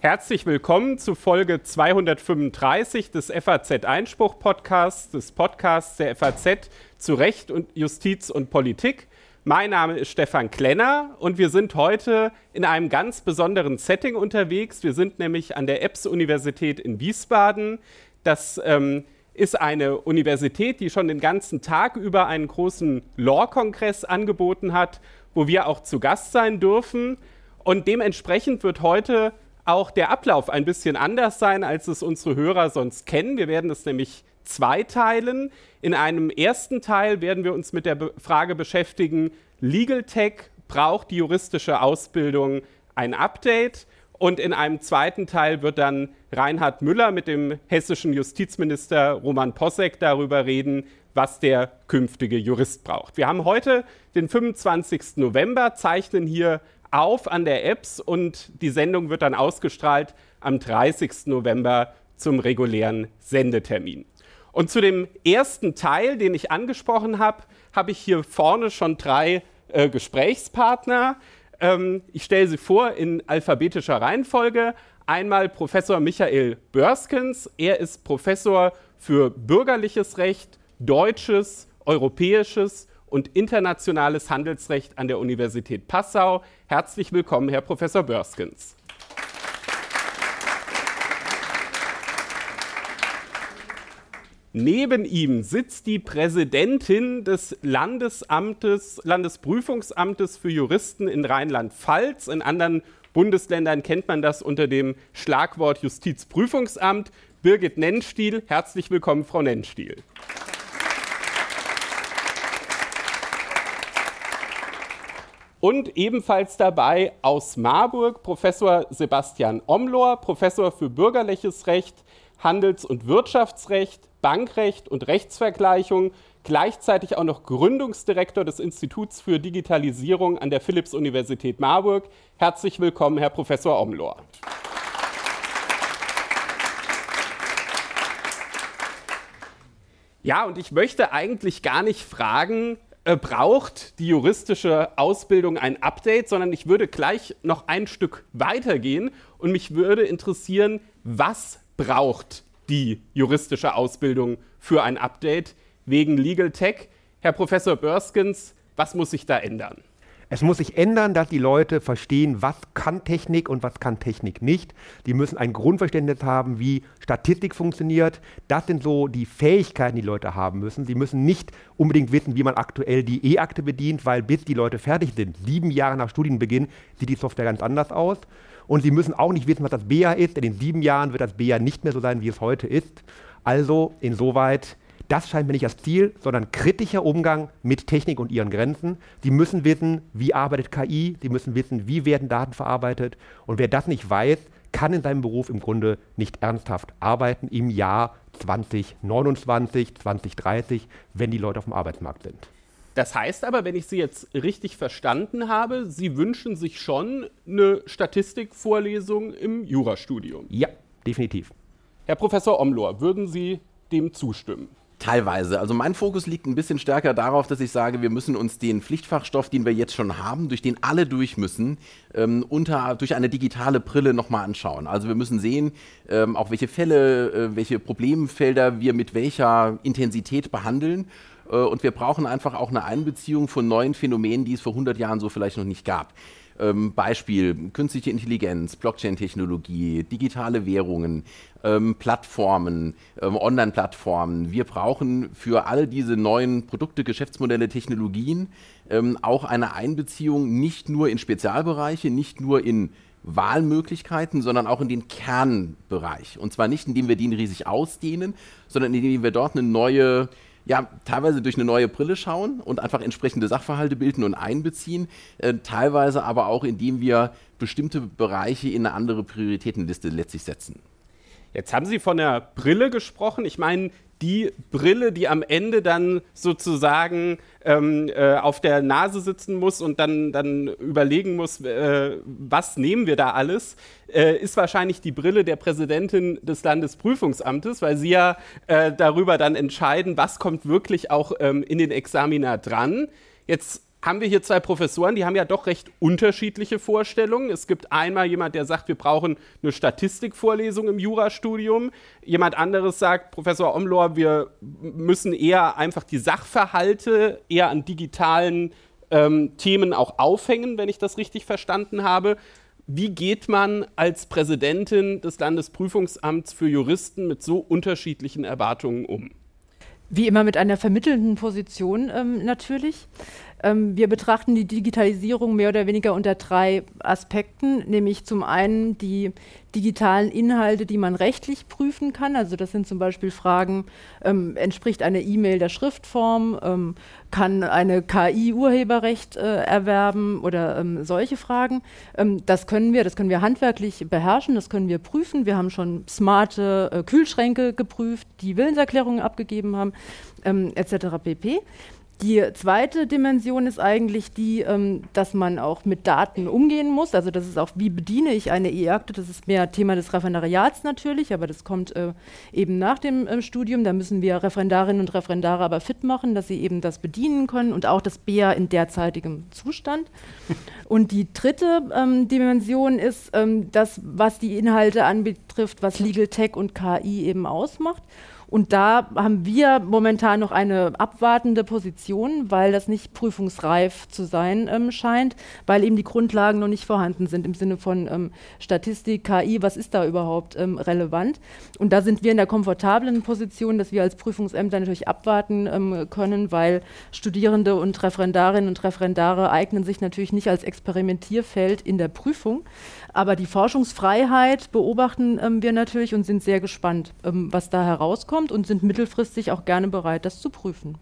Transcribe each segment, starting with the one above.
Herzlich willkommen zu Folge 235 des FAZ Einspruch Podcasts, des Podcasts der FAZ zu Recht und Justiz und Politik. Mein Name ist Stefan Klenner und wir sind heute in einem ganz besonderen Setting unterwegs. Wir sind nämlich an der EBS-Universität in Wiesbaden. Das ähm, ist eine Universität, die schon den ganzen Tag über einen großen Law-Kongress angeboten hat, wo wir auch zu Gast sein dürfen. Und dementsprechend wird heute auch der Ablauf ein bisschen anders sein, als es unsere Hörer sonst kennen. Wir werden es nämlich zweiteilen. In einem ersten Teil werden wir uns mit der Frage beschäftigen, Legal Tech braucht die juristische Ausbildung ein Update. Und in einem zweiten Teil wird dann Reinhard Müller mit dem hessischen Justizminister Roman Possek darüber reden, was der künftige Jurist braucht. Wir haben heute den 25. November, zeichnen hier auf an der Apps und die Sendung wird dann ausgestrahlt am 30. November zum regulären Sendetermin. Und zu dem ersten Teil, den ich angesprochen habe, habe ich hier vorne schon drei äh, Gesprächspartner. Ähm, ich stelle sie vor in alphabetischer Reihenfolge. Einmal Professor Michael Börskens. Er ist Professor für bürgerliches Recht, deutsches, europäisches und internationales Handelsrecht an der Universität Passau. Herzlich willkommen, Herr Professor Börskens. Neben ihm sitzt die Präsidentin des Landesamtes, Landesprüfungsamtes für Juristen in Rheinland-Pfalz. In anderen Bundesländern kennt man das unter dem Schlagwort Justizprüfungsamt. Birgit Nennstiel, herzlich willkommen, Frau Nennstiel. Und ebenfalls dabei aus Marburg Professor Sebastian Omlor, Professor für bürgerliches Recht, Handels- und Wirtschaftsrecht, Bankrecht und Rechtsvergleichung, gleichzeitig auch noch Gründungsdirektor des Instituts für Digitalisierung an der Philipps-Universität Marburg. Herzlich willkommen, Herr Professor Omlor. Ja, und ich möchte eigentlich gar nicht fragen, äh, braucht die juristische Ausbildung ein Update, sondern ich würde gleich noch ein Stück weitergehen und mich würde interessieren, was braucht die juristische Ausbildung für ein Update wegen Legal Tech? Herr Professor Börskens, was muss sich da ändern? Es muss sich ändern, dass die Leute verstehen, was kann Technik und was kann Technik nicht. Die müssen ein Grundverständnis haben, wie Statistik funktioniert. Das sind so die Fähigkeiten, die Leute haben müssen. Sie müssen nicht unbedingt wissen, wie man aktuell die E-Akte bedient, weil bis die Leute fertig sind, sieben Jahre nach Studienbeginn, sieht die Software ganz anders aus. Und sie müssen auch nicht wissen, was das BA ist, denn in sieben Jahren wird das BA nicht mehr so sein, wie es heute ist. Also insoweit das scheint mir nicht das Ziel, sondern kritischer Umgang mit Technik und ihren Grenzen. Sie müssen wissen, wie arbeitet KI, sie müssen wissen, wie werden Daten verarbeitet. Und wer das nicht weiß, kann in seinem Beruf im Grunde nicht ernsthaft arbeiten im Jahr 2029, 2030, wenn die Leute auf dem Arbeitsmarkt sind. Das heißt aber, wenn ich Sie jetzt richtig verstanden habe, Sie wünschen sich schon eine Statistikvorlesung im Jurastudium. Ja, definitiv. Herr Professor Omlor, würden Sie dem zustimmen? Teilweise. Also mein Fokus liegt ein bisschen stärker darauf, dass ich sage, wir müssen uns den Pflichtfachstoff, den wir jetzt schon haben, durch den alle durch müssen, ähm, unter, durch eine digitale Brille nochmal anschauen. Also wir müssen sehen, ähm, auch welche Fälle, äh, welche Problemfelder wir mit welcher Intensität behandeln. Äh, und wir brauchen einfach auch eine Einbeziehung von neuen Phänomenen, die es vor 100 Jahren so vielleicht noch nicht gab. Ähm, Beispiel künstliche Intelligenz, Blockchain-Technologie, digitale Währungen, ähm, Plattformen, ähm, Online-Plattformen. Wir brauchen für all diese neuen Produkte, Geschäftsmodelle, Technologien ähm, auch eine Einbeziehung nicht nur in Spezialbereiche, nicht nur in Wahlmöglichkeiten, sondern auch in den Kernbereich. Und zwar nicht, indem wir den riesig ausdehnen, sondern indem wir dort eine neue ja, teilweise durch eine neue Brille schauen und einfach entsprechende Sachverhalte bilden und einbeziehen, äh, teilweise aber auch, indem wir bestimmte Bereiche in eine andere Prioritätenliste letztlich setzen. Jetzt haben Sie von der Brille gesprochen. Ich meine, die Brille, die am Ende dann sozusagen ähm, äh, auf der Nase sitzen muss und dann, dann überlegen muss, äh, was nehmen wir da alles, äh, ist wahrscheinlich die Brille der Präsidentin des Landesprüfungsamtes, weil sie ja äh, darüber dann entscheiden, was kommt wirklich auch ähm, in den Examina dran. Jetzt haben wir hier zwei Professoren, die haben ja doch recht unterschiedliche Vorstellungen. Es gibt einmal jemand, der sagt, wir brauchen eine Statistikvorlesung im Jurastudium. Jemand anderes sagt, Professor Omlor, wir müssen eher einfach die Sachverhalte eher an digitalen ähm, Themen auch aufhängen, wenn ich das richtig verstanden habe. Wie geht man als Präsidentin des Landesprüfungsamts für Juristen mit so unterschiedlichen Erwartungen um? Wie immer mit einer vermittelnden Position ähm, natürlich. Ähm, wir betrachten die Digitalisierung mehr oder weniger unter drei Aspekten, nämlich zum einen die digitalen Inhalte, die man rechtlich prüfen kann. Also das sind zum Beispiel Fragen, ähm, entspricht eine E-Mail der Schriftform, ähm, kann eine KI Urheberrecht äh, erwerben oder ähm, solche Fragen. Ähm, das können wir, das können wir handwerklich beherrschen, das können wir prüfen. Wir haben schon smarte äh, Kühlschränke geprüft, die Willenserklärungen abgegeben haben, ähm, etc. pp. Die zweite Dimension ist eigentlich die, ähm, dass man auch mit Daten umgehen muss. Also das ist auch, wie bediene ich eine E-Akte? Das ist mehr Thema des Referendariats natürlich, aber das kommt äh, eben nach dem äh, Studium. Da müssen wir Referendarinnen und Referendare aber fit machen, dass sie eben das bedienen können und auch das BEA in derzeitigem Zustand. und die dritte ähm, Dimension ist ähm, das, was die Inhalte anbetrifft, was Legal Tech und KI eben ausmacht. Und da haben wir momentan noch eine abwartende Position, weil das nicht prüfungsreif zu sein ähm, scheint, weil eben die Grundlagen noch nicht vorhanden sind im Sinne von ähm, Statistik, KI, was ist da überhaupt ähm, relevant. Und da sind wir in der komfortablen Position, dass wir als Prüfungsämter natürlich abwarten ähm, können, weil Studierende und Referendarinnen und Referendare eignen sich natürlich nicht als Experimentierfeld in der Prüfung. Aber die Forschungsfreiheit beobachten ähm, wir natürlich und sind sehr gespannt, ähm, was da herauskommt und sind mittelfristig auch gerne bereit, das zu prüfen.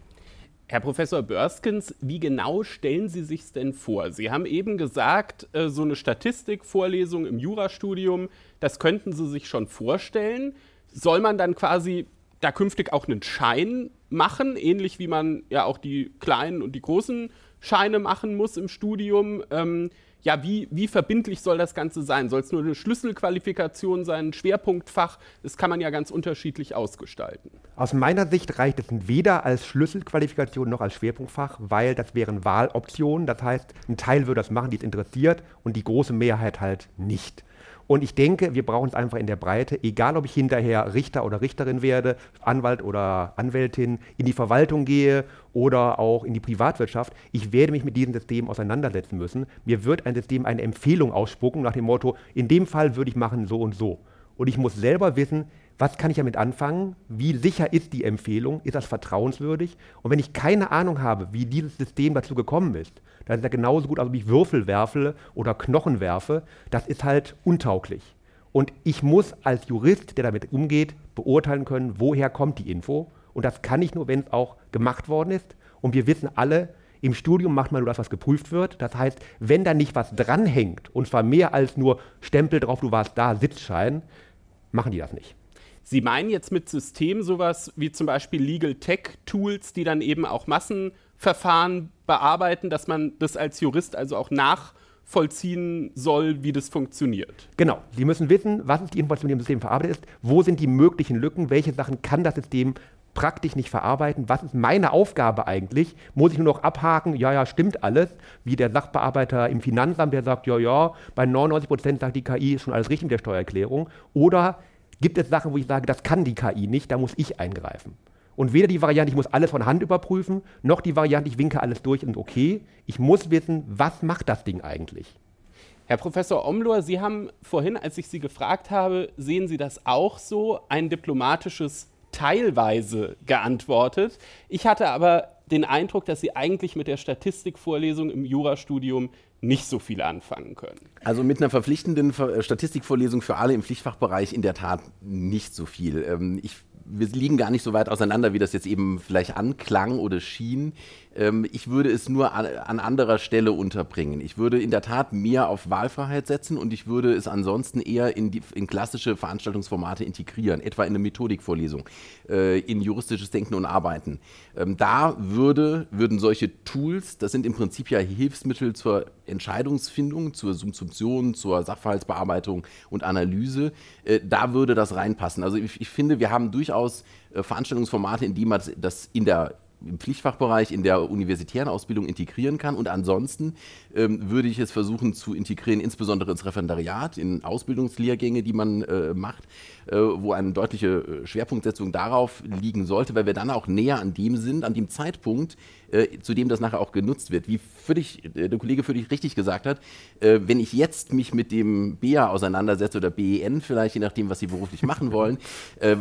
Herr Professor Börskens, wie genau stellen Sie sich denn vor? Sie haben eben gesagt, äh, so eine Statistikvorlesung im Jurastudium, das könnten Sie sich schon vorstellen. Soll man dann quasi da künftig auch einen Schein machen, ähnlich wie man ja auch die kleinen und die großen Scheine machen muss im Studium? Ähm, ja, wie, wie verbindlich soll das Ganze sein? Soll es nur eine Schlüsselqualifikation sein, ein Schwerpunktfach? Das kann man ja ganz unterschiedlich ausgestalten. Aus meiner Sicht reicht es weder als Schlüsselqualifikation noch als Schwerpunktfach, weil das wären Wahloptionen. Das heißt, ein Teil würde das machen, die es interessiert, und die große Mehrheit halt nicht. Und ich denke, wir brauchen es einfach in der Breite, egal ob ich hinterher Richter oder Richterin werde, Anwalt oder Anwältin, in die Verwaltung gehe oder auch in die Privatwirtschaft. Ich werde mich mit diesem System auseinandersetzen müssen. Mir wird ein System eine Empfehlung ausspucken nach dem Motto, in dem Fall würde ich machen so und so. Und ich muss selber wissen, was kann ich damit anfangen? Wie sicher ist die Empfehlung? Ist das vertrauenswürdig? Und wenn ich keine Ahnung habe, wie dieses System dazu gekommen ist, dann ist er genauso gut, als ob ich Würfel werfe oder Knochen werfe. Das ist halt untauglich. Und ich muss als Jurist, der damit umgeht, beurteilen können, woher kommt die Info. Und das kann ich nur, wenn es auch gemacht worden ist. Und wir wissen alle, im Studium macht man nur das, was geprüft wird. Das heißt, wenn da nicht was dranhängt, und zwar mehr als nur Stempel drauf, du warst da, Sitzschein, machen die das nicht. Sie meinen jetzt mit System sowas wie zum Beispiel Legal Tech Tools, die dann eben auch Massenverfahren bearbeiten, dass man das als Jurist also auch nachvollziehen soll, wie das funktioniert. Genau. Sie müssen wissen, was ist die Information, die im System verarbeitet ist, wo sind die möglichen Lücken, welche Sachen kann das System praktisch nicht verarbeiten. Was ist meine Aufgabe eigentlich? Muss ich nur noch abhaken, ja, ja, stimmt alles, wie der Sachbearbeiter im Finanzamt, der sagt, ja, ja, bei 99 Prozent sagt die KI, ist schon alles richtig mit der Steuererklärung. Oder gibt es Sachen, wo ich sage, das kann die KI nicht, da muss ich eingreifen. Und weder die Variante, ich muss alles von Hand überprüfen, noch die Variante, ich winke alles durch und okay. Ich muss wissen, was macht das Ding eigentlich? Herr Professor Omlor, Sie haben vorhin, als ich Sie gefragt habe, sehen Sie das auch so, ein diplomatisches teilweise geantwortet. Ich hatte aber den Eindruck, dass Sie eigentlich mit der Statistikvorlesung im Jurastudium nicht so viel anfangen können. Also mit einer verpflichtenden Statistikvorlesung für alle im Pflichtfachbereich in der Tat nicht so viel. Ähm, ich wir liegen gar nicht so weit auseinander, wie das jetzt eben vielleicht anklang oder schien. Ähm, ich würde es nur an, an, anderer Stelle unterbringen. Ich würde in der Tat mehr auf Wahlfreiheit setzen und ich würde es ansonsten eher in, die, in klassische Veranstaltungsformate integrieren, etwa in eine Methodikvorlesung, äh, in juristisches Denken und Arbeiten. Ähm, da würde, würden solche Tools, das sind im Prinzip ja Hilfsmittel zur Entscheidungsfindung, zur Subsumption, zur Sachverhaltsbearbeitung und Analyse, äh, da würde das reinpassen. Also ich, ich finde, wir haben durchaus äh, Veranstaltungsformate, in die man das in der im Pflichtfachbereich in der universitären Ausbildung integrieren kann. Und ansonsten ähm, würde ich es versuchen zu integrieren, insbesondere ins Referendariat, in Ausbildungslehrgänge, die man äh, macht, äh, wo eine deutliche äh, Schwerpunktsetzung darauf liegen sollte, weil wir dann auch näher an dem sind, an dem Zeitpunkt, äh, zu dem das nachher auch genutzt wird. Wie völlig, äh, der Kollege völlig richtig gesagt hat, äh, wenn ich jetzt mich mit dem BEA auseinandersetze oder BEN vielleicht, je nachdem, was Sie beruflich machen wollen, äh,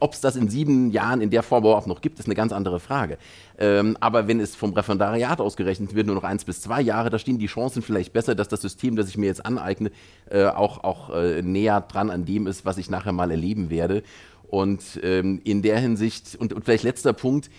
ob es das in sieben Jahren in der Form überhaupt noch gibt, ist eine ganz andere Frage. Ähm, aber wenn es vom Referendariat ausgerechnet wird, nur noch eins bis zwei Jahre, da stehen die Chancen vielleicht besser, dass das System, das ich mir jetzt aneigne, auch, auch äh, näher dran an dem ist, was ich nachher mal erleben werde. Und ähm, in der Hinsicht, und, und vielleicht letzter Punkt,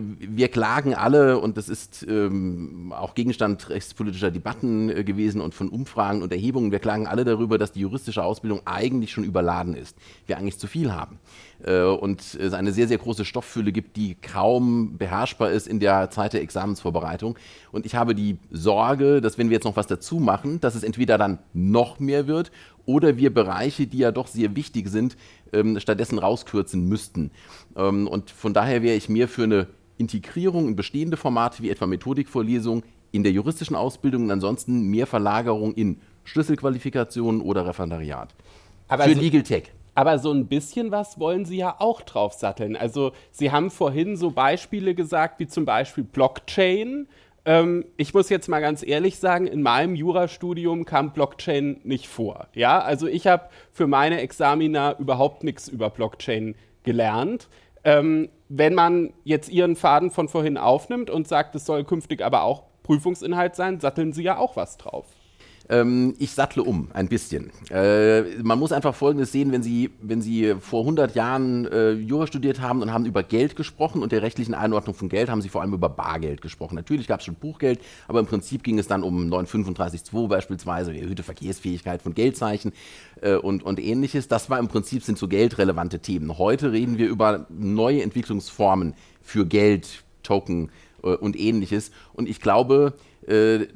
wir klagen alle, und das ist ähm, auch Gegenstand rechtspolitischer Debatten äh, gewesen und von Umfragen und Erhebungen, wir klagen alle darüber, dass die juristische Ausbildung eigentlich schon überladen ist, wir eigentlich zu viel haben äh, und es eine sehr, sehr große Stofffülle gibt, die kaum beherrschbar ist in der Zeit der Examensvorbereitung. Und ich habe die Sorge, dass wenn wir jetzt noch was dazu machen, dass es entweder dann noch mehr wird oder wir Bereiche, die ja doch sehr wichtig sind, ähm, stattdessen rauskürzen müssten. Ähm, und von daher wäre ich mehr für eine Integrierung in bestehende Formate wie etwa Methodikvorlesungen in der juristischen Ausbildung und ansonsten mehr Verlagerung in Schlüsselqualifikationen oder Referendariat. Aber für so, Legal Tech. Aber so ein bisschen was wollen Sie ja auch drauf satteln. Also Sie haben vorhin so Beispiele gesagt, wie zum Beispiel Blockchain. Ähm, ich muss jetzt mal ganz ehrlich sagen, in meinem Jurastudium kam Blockchain nicht vor. Ja, also ich habe für meine Examina überhaupt nichts über Blockchain gelernt. Ähm, wenn man jetzt Ihren Faden von vorhin aufnimmt und sagt, es soll künftig aber auch Prüfungsinhalt sein, satteln Sie ja auch was drauf. Ähm, ich sattle um ein bisschen. Äh, man muss einfach Folgendes sehen, wenn Sie, wenn Sie vor 100 Jahren äh, Jura studiert haben und haben über Geld gesprochen und der rechtlichen Einordnung von Geld, haben Sie vor allem über Bargeld gesprochen. Natürlich gab es schon Buchgeld, aber im Prinzip ging es dann um 935.2 beispielsweise, die erhöhte Verkehrsfähigkeit von Geldzeichen äh, und, und ähnliches. Das war im Prinzip sind so geldrelevante Themen. Heute reden wir über neue Entwicklungsformen für Geld, Token äh, und ähnliches. Und ich glaube, äh,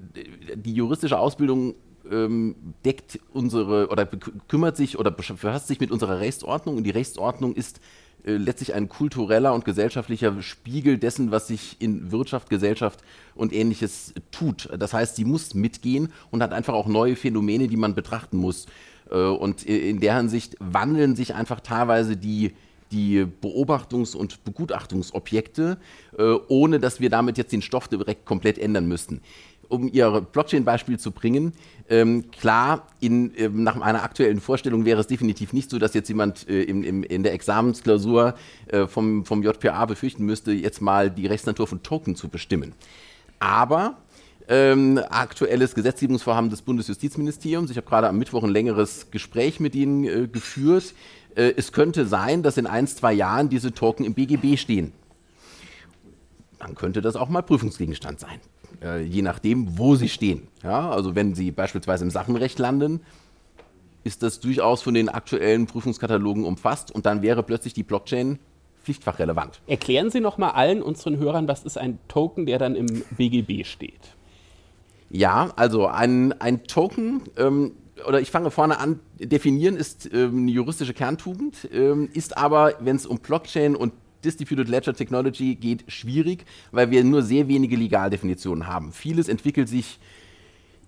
die juristische Ausbildung ähm, deckt unsere oder kümmert sich oder befasst sich mit unserer Rechtsordnung und die Rechtsordnung ist äh, letztlich ein kultureller und gesellschaftlicher Spiegel dessen, was sich in Wirtschaft, Gesellschaft und ähnliches tut. Das heißt, sie muss mitgehen und hat einfach auch neue Phänomene, die man betrachten muss. Äh, und in der Hinsicht wandeln sich einfach teilweise die, die Beobachtungs- und Begutachtungsobjekte, äh, ohne dass wir damit jetzt den Stoff direkt komplett ändern müssten um Ihr Blockchain-Beispiel zu bringen, ähm, klar, in, ähm, nach einer aktuellen Vorstellung wäre es definitiv nicht so, dass jetzt jemand äh, im, im, in der Examensklausur äh, vom, vom JPA befürchten müsste, jetzt mal die Rechtsnatur von Token zu bestimmen. Aber ähm, aktuelles Gesetzgebungsvorhaben des Bundesjustizministeriums, ich habe gerade am Mittwoch ein längeres Gespräch mit Ihnen äh, geführt, äh, es könnte sein, dass in ein, zwei Jahren diese Token im BGB stehen. Dann könnte das auch mal Prüfungsgegenstand sein äh, je nachdem, wo sie stehen. Ja, also wenn sie beispielsweise im Sachenrecht landen, ist das durchaus von den aktuellen Prüfungskatalogen umfasst und dann wäre plötzlich die Blockchain pflichtfachrelevant. Erklären Sie noch mal allen unseren Hörern, was ist ein Token, der dann im BGB steht? Ja, also ein, ein Token, ähm, oder ich fange vorne an, definieren ist ähm, eine juristische Kerntugend, ähm, ist aber, wenn es um Blockchain und Distributed Ledger Technology geht schwierig, weil wir nur sehr wenige Legaldefinitionen haben. Vieles entwickelt sich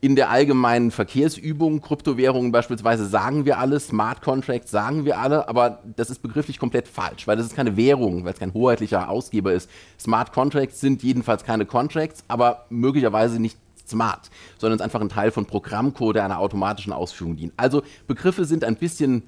in der allgemeinen Verkehrsübung, Kryptowährungen beispielsweise sagen wir alle, Smart Contracts sagen wir alle, aber das ist begrifflich komplett falsch, weil das ist keine Währung, weil es kein hoheitlicher Ausgeber ist. Smart Contracts sind jedenfalls keine Contracts, aber möglicherweise nicht smart, sondern es ist einfach ein Teil von Programmcode, der einer automatischen Ausführung dient. Also Begriffe sind ein bisschen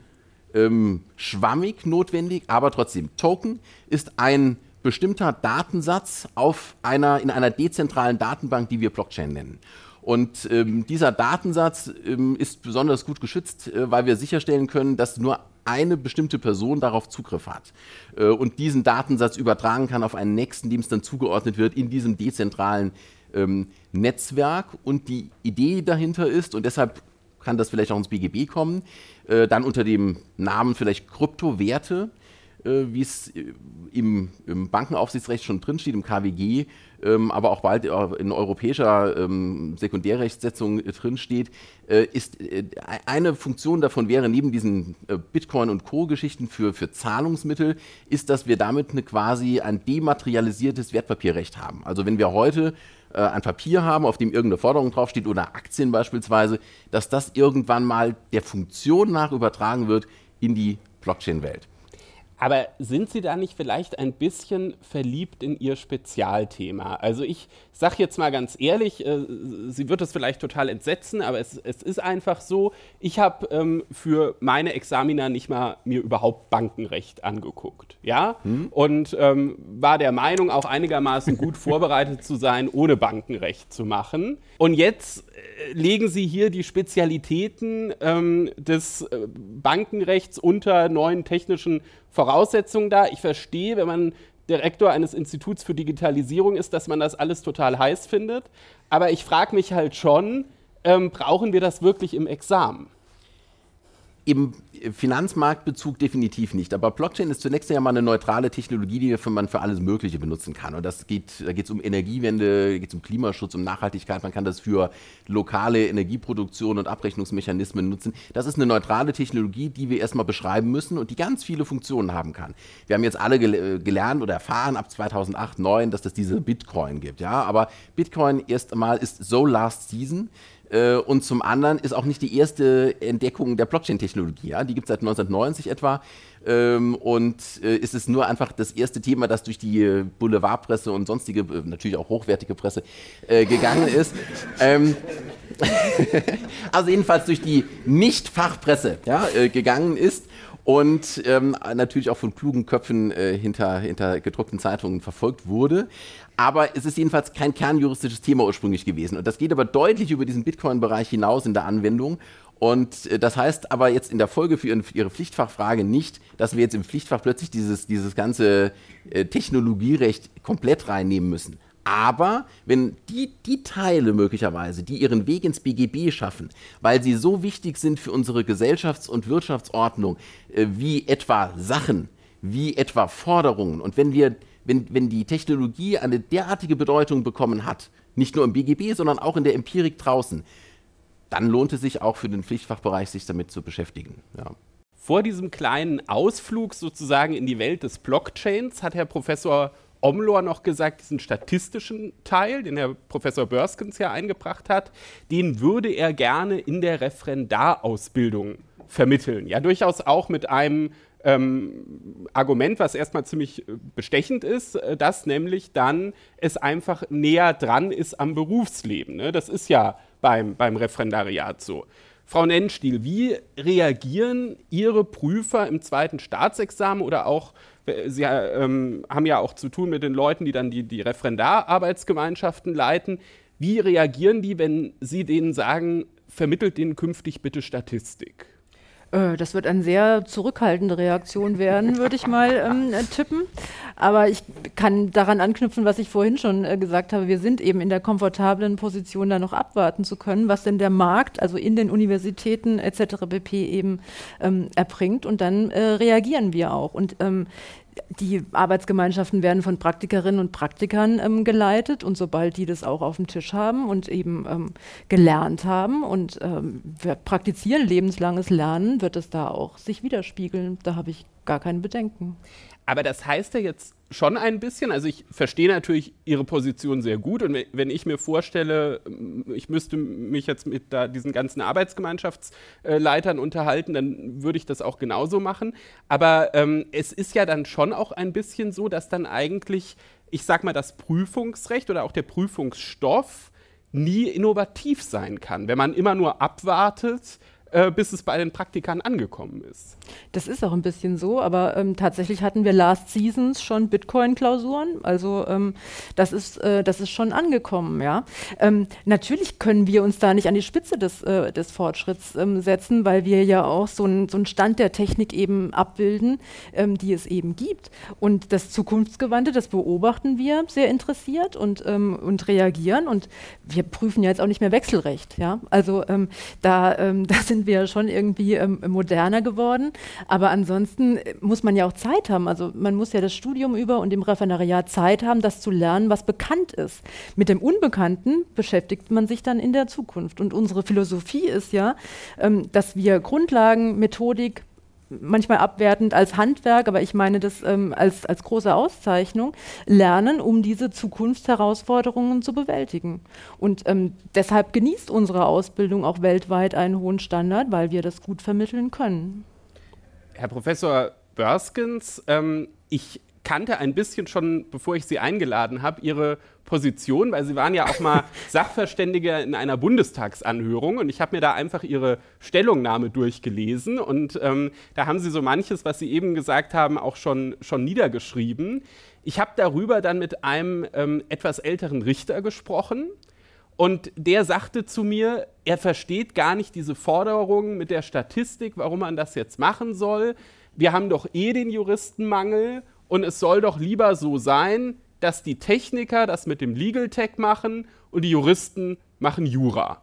ähm, schwammig notwendig, aber trotzdem. Token ist ein bestimmter Datensatz auf einer, in einer dezentralen Datenbank, die wir Blockchain nennen. Und ähm, dieser Datensatz ähm, ist besonders gut geschützt, äh, weil wir sicherstellen können, dass nur eine bestimmte Person darauf Zugriff hat äh, und diesen Datensatz übertragen kann auf einen nächsten, dem es dann zugeordnet wird in diesem dezentralen ähm, Netzwerk. Und die Idee dahinter ist, und deshalb kann das vielleicht auch ins BGB kommen, äh, dann unter dem Namen vielleicht Kryptowerte, äh, wie es äh, im, im, Bankenaufsichtsrecht schon drinsteht, im KWG, ähm, aber auch bald in europäischer ähm, Sekundärrechtssetzung äh, drinsteht, äh, ist äh, eine Funktion davon wäre neben diesen äh, Bitcoin- und Co-Geschichten für, für Zahlungsmittel, ist, dass wir damit eine quasi ein dematerialisiertes Wertpapierrecht haben. Also wenn wir heute äh, ein Papier haben, auf dem irgendeine Forderung draufsteht oder Aktien beispielsweise, dass das irgendwann mal der Funktion nach übertragen wird in die Blockchain-Welt. Aber sind Sie da nicht vielleicht ein bisschen verliebt in Ihr Spezialthema? Also ich sage jetzt mal ganz ehrlich, äh, Sie wird es vielleicht total entsetzen, aber es, es ist einfach so, ich habe ähm, für meine Examina nicht mal mir überhaupt Bankenrecht angeguckt. Ja? Hm. Und ähm, war der Meinung, auch einigermaßen gut vorbereitet zu sein, ohne Bankenrecht zu machen. Und jetzt legen Sie hier die Spezialitäten ähm, des äh, Bankenrechts unter neuen technischen Voraussetzungen da. Ich verstehe, wenn man Direktor eines Instituts für Digitalisierung ist, dass man das alles total heiß findet. Aber ich frage mich halt schon, ähm, brauchen wir das wirklich im Examen? Im Finanzmarktbezug definitiv nicht. Aber Blockchain ist zunächst ja mal eine neutrale Technologie, die man für alles Mögliche benutzen kann. Und das geht, da geht es um Energiewende, geht es um Klimaschutz, um Nachhaltigkeit. Man kann das für lokale Energieproduktion und Abrechnungsmechanismen nutzen. Das ist eine neutrale Technologie, die wir erstmal beschreiben müssen und die ganz viele Funktionen haben kann. Wir haben jetzt alle gelernt oder erfahren ab 2008, 2009, dass es diese Bitcoin gibt. Ja? Aber Bitcoin erst einmal ist so last season. Äh, und zum anderen ist auch nicht die erste Entdeckung der Blockchain-Technologie. Ja? Die gibt es seit 1990 etwa. Ähm, und äh, ist es nur einfach das erste Thema, das durch die Boulevardpresse und sonstige, äh, natürlich auch hochwertige Presse äh, gegangen ist. ähm, also jedenfalls durch die Nicht-Fachpresse ja, äh, gegangen ist und ähm, natürlich auch von klugen Köpfen äh, hinter, hinter gedruckten Zeitungen verfolgt wurde. Aber es ist jedenfalls kein kernjuristisches Thema ursprünglich gewesen. Und das geht aber deutlich über diesen Bitcoin-Bereich hinaus in der Anwendung. Und äh, das heißt aber jetzt in der Folge für Ihre Pflichtfachfrage nicht, dass wir jetzt im Pflichtfach plötzlich dieses, dieses ganze äh, Technologierecht komplett reinnehmen müssen. Aber wenn die, die Teile möglicherweise, die ihren Weg ins BGB schaffen, weil sie so wichtig sind für unsere Gesellschafts- und Wirtschaftsordnung, äh, wie etwa Sachen, wie etwa Forderungen, und wenn wir wenn, wenn die Technologie eine derartige Bedeutung bekommen hat, nicht nur im BGB, sondern auch in der Empirik draußen, dann lohnt es sich auch für den Pflichtfachbereich, sich damit zu beschäftigen. Ja. Vor diesem kleinen Ausflug sozusagen in die Welt des Blockchains hat Herr Professor Omlor noch gesagt, diesen statistischen Teil, den Herr Professor Börskens ja eingebracht hat, den würde er gerne in der Referendarausbildung vermitteln. Ja, durchaus auch mit einem ähm, Argument, was erstmal ziemlich äh, bestechend ist, äh, dass nämlich dann es einfach näher dran ist am Berufsleben. Ne? Das ist ja beim, beim Referendariat so. Frau Nennstiel, wie reagieren Ihre Prüfer im zweiten Staatsexamen oder auch, äh, Sie ähm, haben ja auch zu tun mit den Leuten, die dann die, die Referendararbeitsgemeinschaften leiten, wie reagieren die, wenn Sie denen sagen, vermittelt denen künftig bitte Statistik? Äh, das wird eine sehr zurückhaltende Reaktion werden, würde ich mal ähm, äh, tippen. Aber ich kann daran anknüpfen, was ich vorhin schon äh, gesagt habe. Wir sind eben in der komfortablen Position, da noch abwarten zu können, was denn der Markt, also in den Universitäten etc. pp. eben ähm, erbringt. Und dann äh, reagieren wir auch. Und ähm, die Arbeitsgemeinschaften werden von Praktikerinnen und Praktikern ähm, geleitet und sobald die das auch auf dem Tisch haben und eben ähm, gelernt haben und ähm, praktizieren lebenslanges Lernen, wird es da auch sich widerspiegeln. Da habe ich gar keine Bedenken. Aber das heißt ja jetzt schon ein bisschen, also ich verstehe natürlich Ihre Position sehr gut und wenn ich mir vorstelle, ich müsste mich jetzt mit da diesen ganzen Arbeitsgemeinschaftsleitern unterhalten, dann würde ich das auch genauso machen. Aber ähm, es ist ja dann schon auch ein bisschen so, dass dann eigentlich, ich sag mal, das Prüfungsrecht oder auch der Prüfungsstoff nie innovativ sein kann, wenn man immer nur abwartet, äh, bis es bei den Praktikern angekommen ist. Das ist auch ein bisschen so, aber ähm, tatsächlich hatten wir Last Seasons schon Bitcoin-Klausuren. Also ähm, das, ist, äh, das ist schon angekommen, ja. Ähm, natürlich können wir uns da nicht an die Spitze des, äh, des Fortschritts ähm, setzen, weil wir ja auch so einen so Stand der Technik eben abbilden, ähm, die es eben gibt. Und das Zukunftsgewandte, das beobachten wir sehr interessiert und, ähm, und reagieren. Und wir prüfen ja jetzt auch nicht mehr Wechselrecht, ja. Also da, da sind sind wir ja schon irgendwie ähm, moderner geworden. Aber ansonsten muss man ja auch Zeit haben. Also man muss ja das Studium über und im Referendariat Zeit haben, das zu lernen, was bekannt ist. Mit dem Unbekannten beschäftigt man sich dann in der Zukunft. Und unsere Philosophie ist ja, ähm, dass wir Grundlagen, Methodik, manchmal abwertend als Handwerk, aber ich meine das ähm, als, als große Auszeichnung, lernen, um diese Zukunftsherausforderungen zu bewältigen. Und ähm, deshalb genießt unsere Ausbildung auch weltweit einen hohen Standard, weil wir das gut vermitteln können. Herr Professor Börskens, ähm, ich kannte ein bisschen schon, bevor ich Sie eingeladen habe, Ihre Position, weil Sie waren ja auch mal Sachverständige in einer Bundestagsanhörung und ich habe mir da einfach Ihre Stellungnahme durchgelesen und ähm, da haben Sie so manches, was Sie eben gesagt haben, auch schon, schon niedergeschrieben. Ich habe darüber dann mit einem ähm, etwas älteren Richter gesprochen und der sagte zu mir, er versteht gar nicht diese Forderungen mit der Statistik, warum man das jetzt machen soll. Wir haben doch eh den Juristenmangel und es soll doch lieber so sein, dass die Techniker das mit dem Legal Tech machen und die Juristen machen Jura.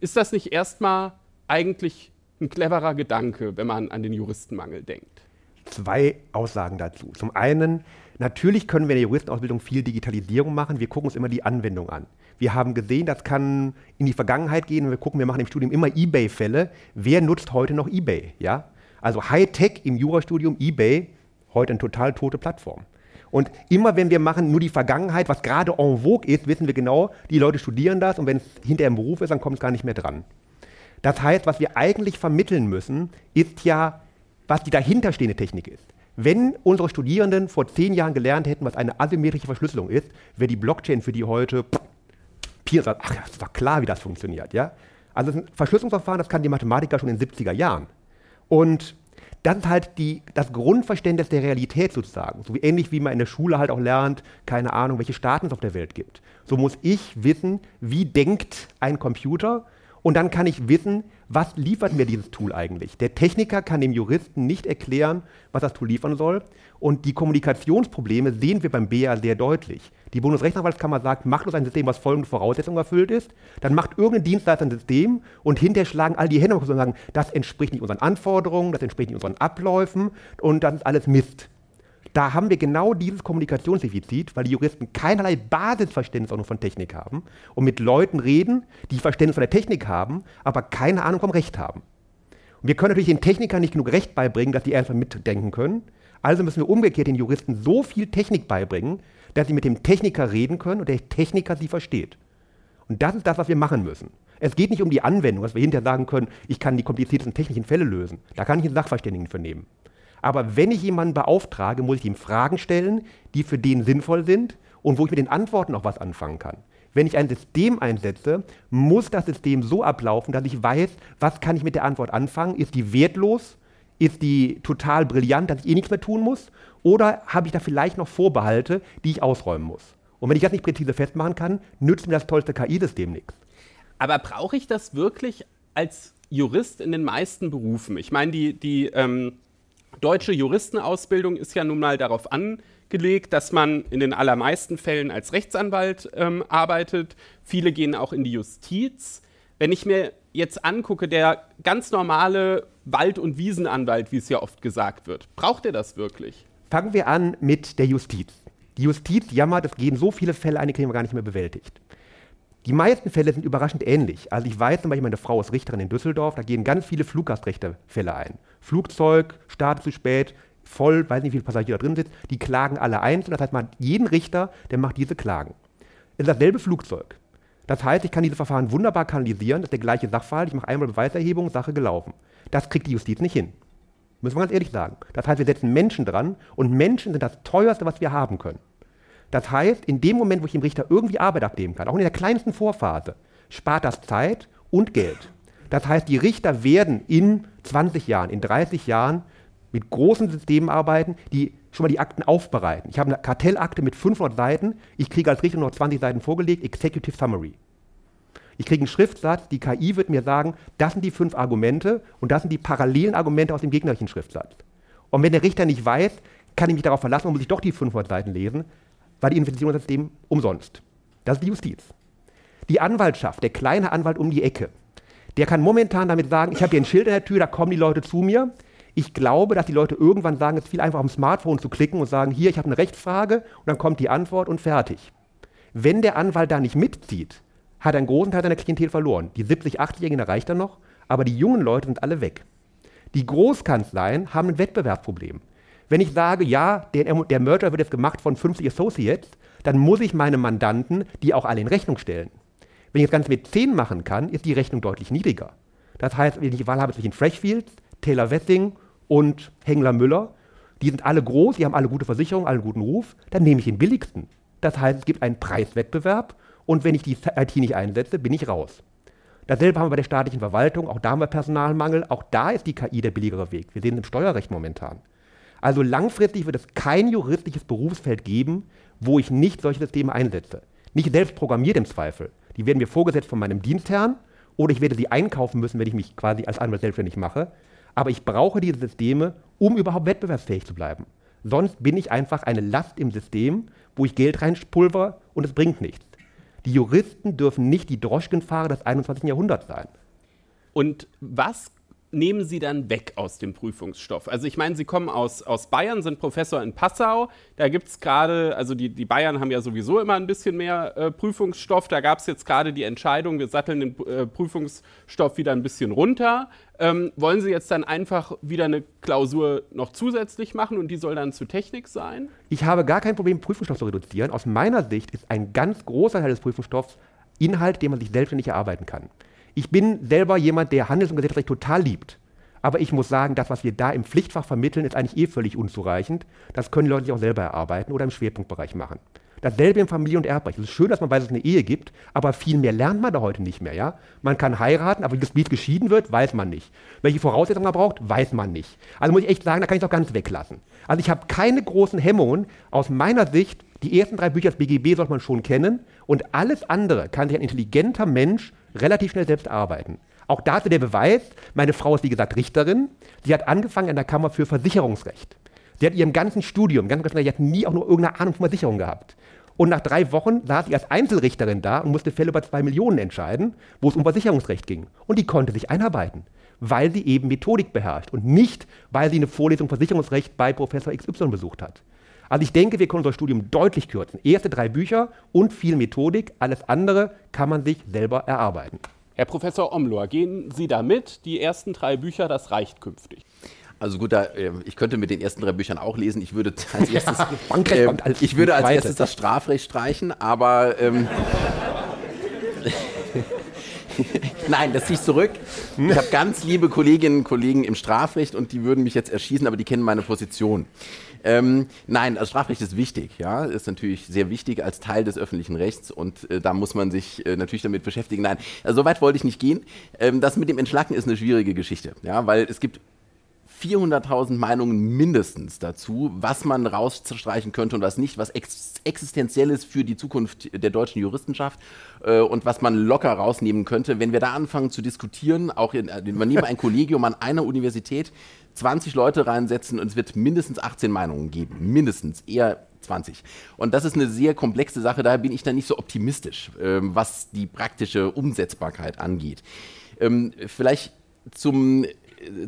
Ist das nicht erstmal eigentlich ein cleverer Gedanke, wenn man an den Juristenmangel denkt? Zwei Aussagen dazu. Zum einen, natürlich können wir in der Juristenausbildung viel Digitalisierung machen. Wir gucken uns immer die Anwendung an. Wir haben gesehen, das kann in die Vergangenheit gehen. Wir gucken, wir machen im Studium immer eBay-Fälle. Wer nutzt heute noch eBay? Ja? Also Hightech im Jurastudium, eBay, heute eine total tote Plattform. Und immer wenn wir machen nur die Vergangenheit, was gerade en vogue ist, wissen wir genau, die Leute studieren das und wenn es hinterher im Beruf ist, dann kommt es gar nicht mehr dran. Das heißt, was wir eigentlich vermitteln müssen, ist ja, was die dahinterstehende Technik ist. Wenn unsere Studierenden vor zehn Jahren gelernt hätten, was eine asymmetrische Verschlüsselung ist, wäre die Blockchain für die heute, sagt, ach, das ist doch klar, wie das funktioniert. Ja? Also ein Verschlüsselungsverfahren, das kann die Mathematiker schon in den 70er Jahren. Und das ist halt die, das Grundverständnis der Realität sozusagen. So ähnlich wie man in der Schule halt auch lernt, keine Ahnung, welche Staaten es auf der Welt gibt. So muss ich wissen, wie denkt ein Computer und dann kann ich wissen, was liefert mir dieses Tool eigentlich. Der Techniker kann dem Juristen nicht erklären, was das Tool liefern soll. Und die Kommunikationsprobleme sehen wir beim BA sehr deutlich. Die Bundesrechtsanwaltskammer sagt, macht uns ein System, was folgende Voraussetzungen erfüllt ist. Dann macht irgendein Dienstleister ein System und hinterher schlagen all die Hände und sagen, das entspricht nicht unseren Anforderungen, das entspricht nicht unseren Abläufen und das ist alles Mist. Da haben wir genau dieses Kommunikationsdefizit, weil die Juristen keinerlei Basisverständnis auch nur von Technik haben und mit Leuten reden, die Verständnis von der Technik haben, aber keine Ahnung vom Recht haben. Und wir können natürlich den Technikern nicht genug Recht beibringen, dass die einfach mitdenken können. Also müssen wir umgekehrt den Juristen so viel Technik beibringen, dass sie mit dem Techniker reden können und der Techniker sie versteht. Und das ist das, was wir machen müssen. Es geht nicht um die Anwendung, dass wir hinterher sagen können, ich kann die kompliziertesten technischen Fälle lösen. Da kann ich einen Sachverständigen für nehmen. Aber wenn ich jemanden beauftrage, muss ich ihm Fragen stellen, die für den sinnvoll sind und wo ich mit den Antworten auch was anfangen kann. Wenn ich ein System einsetze, muss das System so ablaufen, dass ich weiß, was kann ich mit der Antwort anfangen. Ist die wertlos? Ist die total brillant, dass ich eh nichts mehr tun muss? Oder habe ich da vielleicht noch Vorbehalte, die ich ausräumen muss? Und wenn ich das nicht präzise festmachen kann, nützt mir das tollste KI-System nichts. Aber brauche ich das wirklich als Jurist in den meisten Berufen? Ich meine, die, die ähm, deutsche Juristenausbildung ist ja nun mal darauf angelegt, dass man in den allermeisten Fällen als Rechtsanwalt ähm, arbeitet. Viele gehen auch in die Justiz. Wenn ich mir jetzt angucke, der ganz normale Wald- und Wiesenanwalt, wie es ja oft gesagt wird, braucht er das wirklich? Fangen wir an mit der Justiz. Die Justiz jammert, es gehen so viele Fälle ein, die kriegen wir gar nicht mehr bewältigt. Die meisten Fälle sind überraschend ähnlich. Also ich weiß zum Beispiel, meine Frau ist Richterin in Düsseldorf, da gehen ganz viele Fluggastrechtefälle ein. Flugzeug, startet zu spät, voll, weiß nicht, wie viele Passagiere da drin sind, die klagen alle einzeln. Das heißt, man hat jeden Richter, der macht diese Klagen. Es ist dasselbe Flugzeug. Das heißt, ich kann diese Verfahren wunderbar kanalisieren, das ist der gleiche Sachverhalt, ich mache einmal Beweiserhebung, Sache gelaufen. Das kriegt die Justiz nicht hin. Müssen wir ganz ehrlich sagen. Das heißt, wir setzen Menschen dran und Menschen sind das teuerste, was wir haben können. Das heißt, in dem Moment, wo ich dem Richter irgendwie Arbeit abnehmen kann, auch in der kleinsten Vorphase, spart das Zeit und Geld. Das heißt, die Richter werden in 20 Jahren, in 30 Jahren mit großen Systemen arbeiten, die schon mal die Akten aufbereiten. Ich habe eine Kartellakte mit 500 Seiten, ich kriege als Richter noch 20 Seiten vorgelegt, Executive Summary. Ich kriege einen Schriftsatz, die KI wird mir sagen, das sind die fünf Argumente und das sind die parallelen Argumente aus dem gegnerischen Schriftsatz. Und wenn der Richter nicht weiß, kann ich mich darauf verlassen und muss ich doch die 500 Seiten lesen, weil die Investition ist umsonst. Das ist die Justiz. Die Anwaltschaft, der kleine Anwalt um die Ecke, Der kann momentan damit sagen, ich habe hier ein Schild in der Tür, da kommen die Leute zu mir. Ich glaube, dass die Leute irgendwann sagen, es ist viel einfacher, am Smartphone zu klicken und sagen, hier, ich habe eine Rechtsfrage und dann kommt die Antwort und fertig. Wenn der Anwalt da nicht mitzieht, hat einen großen Teil seiner Klientel verloren. Die 70, 80-Jährigen erreicht er noch, aber die jungen Leute sind alle weg. Die Großkanzleien haben ein Wettbewerbsproblem. Wenn ich sage, ja, der, der Merger wird jetzt gemacht von 50 Associates, dann muss ich meine Mandanten die auch alle in Rechnung stellen. Wenn ich das Ganze mit 10 machen kann, ist die Rechnung deutlich niedriger. Das heißt, wenn ich die Wahl habe zwischen Freshfields, Taylor Wessing und Hengler Müller, die sind alle groß, die haben alle gute Versicherungen, alle guten Ruf, dann nehme ich den billigsten. Das heißt, es gibt einen Preiswettbewerb und wenn ich die IT nicht einsetze, bin ich raus. Dasselbe haben wir bei der staatlichen Verwaltung, auch da haben wir Personalmangel, auch da ist die KI der billigere Weg. Wir sehen es im Steuerrecht momentan. Also langfristig wird es kein juristisches Berufsfeld geben, wo ich nicht solche Systeme einsetze. Nicht selbst programmiert im Zweifel. Die werden mir vorgesetzt von meinem Dienstherrn oder ich werde sie einkaufen müssen, wenn ich mich quasi als Anwalt selbstständig mache. Aber ich brauche diese Systeme, um überhaupt wettbewerbsfähig zu bleiben. Sonst bin ich einfach eine Last im System, wo ich Geld reinpulver und es bringt nichts. Die Juristen dürfen nicht die Droschkenfahrer des 21. Jahrhunderts sein. Und was nehmen Sie dann weg aus dem Prüfungsstoff? Also ich meine, Sie kommen aus, aus Bayern, sind Professor in Passau. Da gibt es gerade, also die, die Bayern haben ja sowieso immer ein bisschen mehr äh, Prüfungsstoff. Da gab es jetzt gerade die Entscheidung, wir satteln den äh, Prüfungsstoff wieder ein bisschen runter. Ähm, wollen Sie jetzt dann einfach wieder eine Klausur noch zusätzlich machen und die soll dann zu Technik sein? Ich habe gar kein Problem, Prüfungsstoff zu reduzieren. Aus meiner Sicht ist ein ganz großer Teil des Prüfungsstoffs Inhalt, den man sich selbstständig erarbeiten kann. Ich bin selber jemand, der Handels- und Gesellschaftsrecht total liebt. Aber ich muss sagen, das, was wir da im Pflichtfach vermitteln, ist eigentlich eh völlig unzureichend. Das können Leute sich auch selber erarbeiten oder im Schwerpunktbereich machen. Dasselbe im Familie- und Erbrecht. Es ist schön, dass man weiß, dass es eine Ehe gibt, aber viel mehr lernt man da heute nicht mehr. Ja? Man kann heiraten, aber wie es geschieden wird, weiß man nicht. Welche Voraussetzungen man braucht, weiß man nicht. Also muss ich echt sagen, da kann ich es auch ganz weglassen. Also ich habe keine großen Hemmungen. Aus meiner Sicht, die ersten drei Bücher des BGB sollte man schon kennen und alles andere kann sich ein intelligenter Mensch relativ schnell selbst arbeiten. Auch dazu der Beweis, meine Frau ist wie gesagt Richterin, sie hat angefangen an der Kammer für Versicherungsrecht. Sie hat ihrem ganzen Studium, ganz, ganz, sie hat nie auch nur irgendeine Ahnung von Versicherung gehabt. Und nach drei Wochen saß sie als Einzelrichterin da und musste Fälle über zwei Millionen entscheiden, wo es um Versicherungsrecht ging. Und die konnte sich einarbeiten, weil sie eben Methodik beherrscht und nicht, weil sie eine Vorlesung Versicherungsrecht bei Professor XY besucht hat. Also ich denke, wir können unser Studium deutlich kürzen. Erste drei Bücher und viel Methodik, alles andere kann man sich selber erarbeiten. Herr Professor Omlohr, gehen Sie da mit? Die ersten drei Bücher, das reicht künftig. Also gut, da, äh, ich könnte mit den ersten drei Büchern auch lesen. Ich würde als erstes, äh, ich würde als erstes das Strafrecht streichen, aber ähm, Nein, das ziehe ich zurück. Ich habe ganz liebe Kolleginnen und Kollegen im Strafrecht und die würden mich jetzt erschießen, aber die kennen meine Position. Ähm, nein, also Strafrecht ist wichtig, ja, ist natürlich sehr wichtig als Teil des öffentlichen Rechts und äh, da muss man sich äh, natürlich damit beschäftigen. Nein, also so weit wollte ich nicht gehen. Ähm, das mit dem Entschlacken ist eine schwierige Geschichte, ja, weil es gibt 400.000 Meinungen mindestens dazu, was man rausstreichen könnte und was nicht, was ex existenziell ist für die Zukunft der deutschen Juristenschaft äh, und was man locker rausnehmen könnte. Wenn wir da anfangen zu diskutieren, auch in, äh, wir nehmen ein Kollegium an einer Universität, 20 Leute reinsetzen und es wird mindestens 18 Meinungen geben. Mindestens, eher 20. Und das ist eine sehr komplexe Sache, daher bin ich da nicht so optimistisch, ähm, was die praktische Umsetzbarkeit angeht. Ähm, vielleicht zum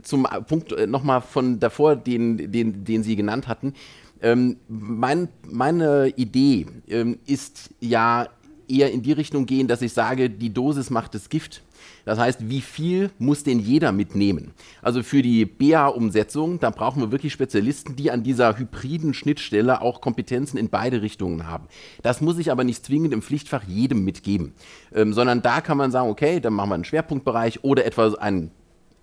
zum Punkt äh, nochmal von davor, den, den, den Sie genannt hatten. Ähm, mein, meine Idee ähm, ist ja eher in die Richtung gehen, dass ich sage, die Dosis macht das Gift. Das heißt, wie viel muss denn jeder mitnehmen? Also für die BA-Umsetzung, da brauchen wir wirklich Spezialisten, die an dieser hybriden Schnittstelle auch Kompetenzen in beide Richtungen haben. Das muss ich aber nicht zwingend im Pflichtfach jedem mitgeben, ähm, sondern da kann man sagen, okay, dann machen wir einen Schwerpunktbereich oder etwa einen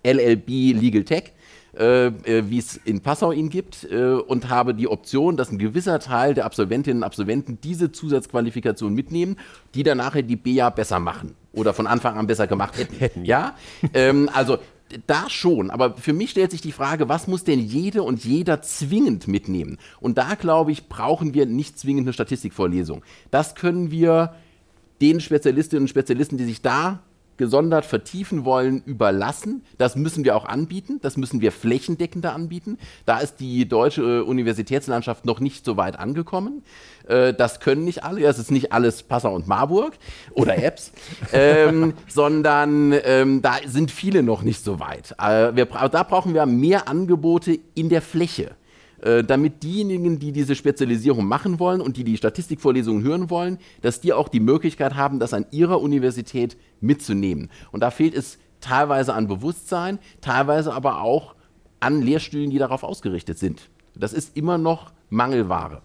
LLB Legal Tech, äh, äh, wie es in Passau ihn gibt, äh, und habe die Option, dass ein gewisser Teil der Absolventinnen und Absolventen diese Zusatzqualifikation mitnehmen, die dann nachher die BA besser machen oder von Anfang an besser gemacht hätten. hätten ja, ähm, also da schon, aber für mich stellt sich die Frage, was muss denn jede und jeder zwingend mitnehmen? Und da glaube ich, brauchen wir nicht zwingend eine Statistikvorlesung. Das können wir den Spezialistinnen und Spezialisten, die sich da gesondert vertiefen wollen, überlassen. Das müssen wir auch anbieten. Das müssen wir flächendeckender anbieten. Da ist die deutsche Universitätslandschaft noch nicht so weit angekommen. Äh, das können nicht alle. Es ist nicht alles Passau und Marburg oder Apps, ähm, sondern ähm, da sind viele noch nicht so weit. Äh, da brauchen wir mehr Angebote in der Fläche äh, damit diejenigen, die diese Spezialisierung machen wollen und die die Statistikvorlesungen hören wollen, dass die auch die Möglichkeit haben, das an ihrer Universität mitzunehmen. Und da fehlt es teilweise an Bewusstsein, teilweise aber auch an Lehrstühlen, die darauf ausgerichtet sind. Das ist immer noch Mangelware.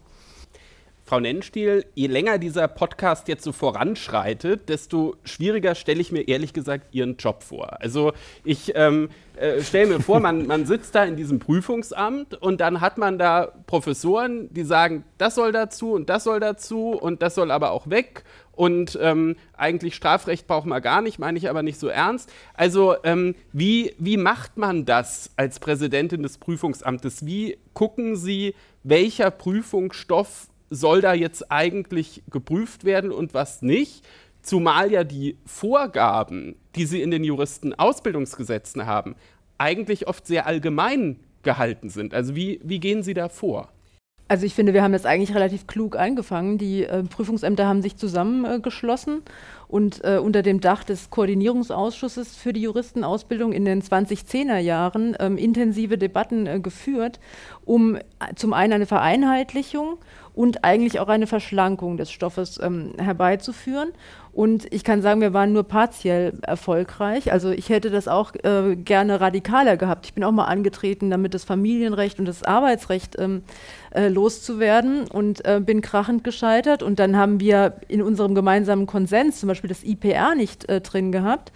Frau Nennstiel, je länger dieser Podcast jetzt so voranschreitet, desto schwieriger stelle ich mir ehrlich gesagt Ihren Job vor. Also ich ähm, äh, stelle mir vor, man, man sitzt da in diesem Prüfungsamt und dann hat man da Professoren, die sagen, das soll dazu und das soll dazu und das soll aber auch weg und ähm, eigentlich Strafrecht braucht man gar nicht, meine ich aber nicht so ernst. Also ähm, wie, wie macht man das als Präsidentin des Prüfungsamtes? Wie gucken Sie, welcher Prüfungsstoff soll da jetzt eigentlich geprüft werden und was nicht? Zumal ja die Vorgaben, die sie in den Juristenausbildungsgesetzen haben, eigentlich oft sehr allgemein gehalten sind. Also wie, wie gehen Sie da vor? Also ich finde, wir haben das eigentlich relativ klug angefangen. Die äh, Prüfungsämter haben sich zusammengeschlossen äh, und äh, unter dem Dach des Koordinierungsausschusses für die Juristenausbildung in den 2010er Jahren ähm, intensive Debatten äh, geführt, um äh, zum einen eine Vereinheitlichung und eigentlich auch eine Verschlankung des Stoffes ähm, herbeizuführen. Und ich kann sagen, wir waren nur partiell erfolgreich. Also ich hätte das auch äh, gerne radikaler gehabt. Ich bin auch mal angetreten, damit das Familienrecht und das Arbeitsrecht ähm, äh, loszuwerden und äh, bin krachend gescheitert. Und dann haben wir in unserem gemeinsamen Konsens zum Beispiel das IPR nicht äh, drin gehabt.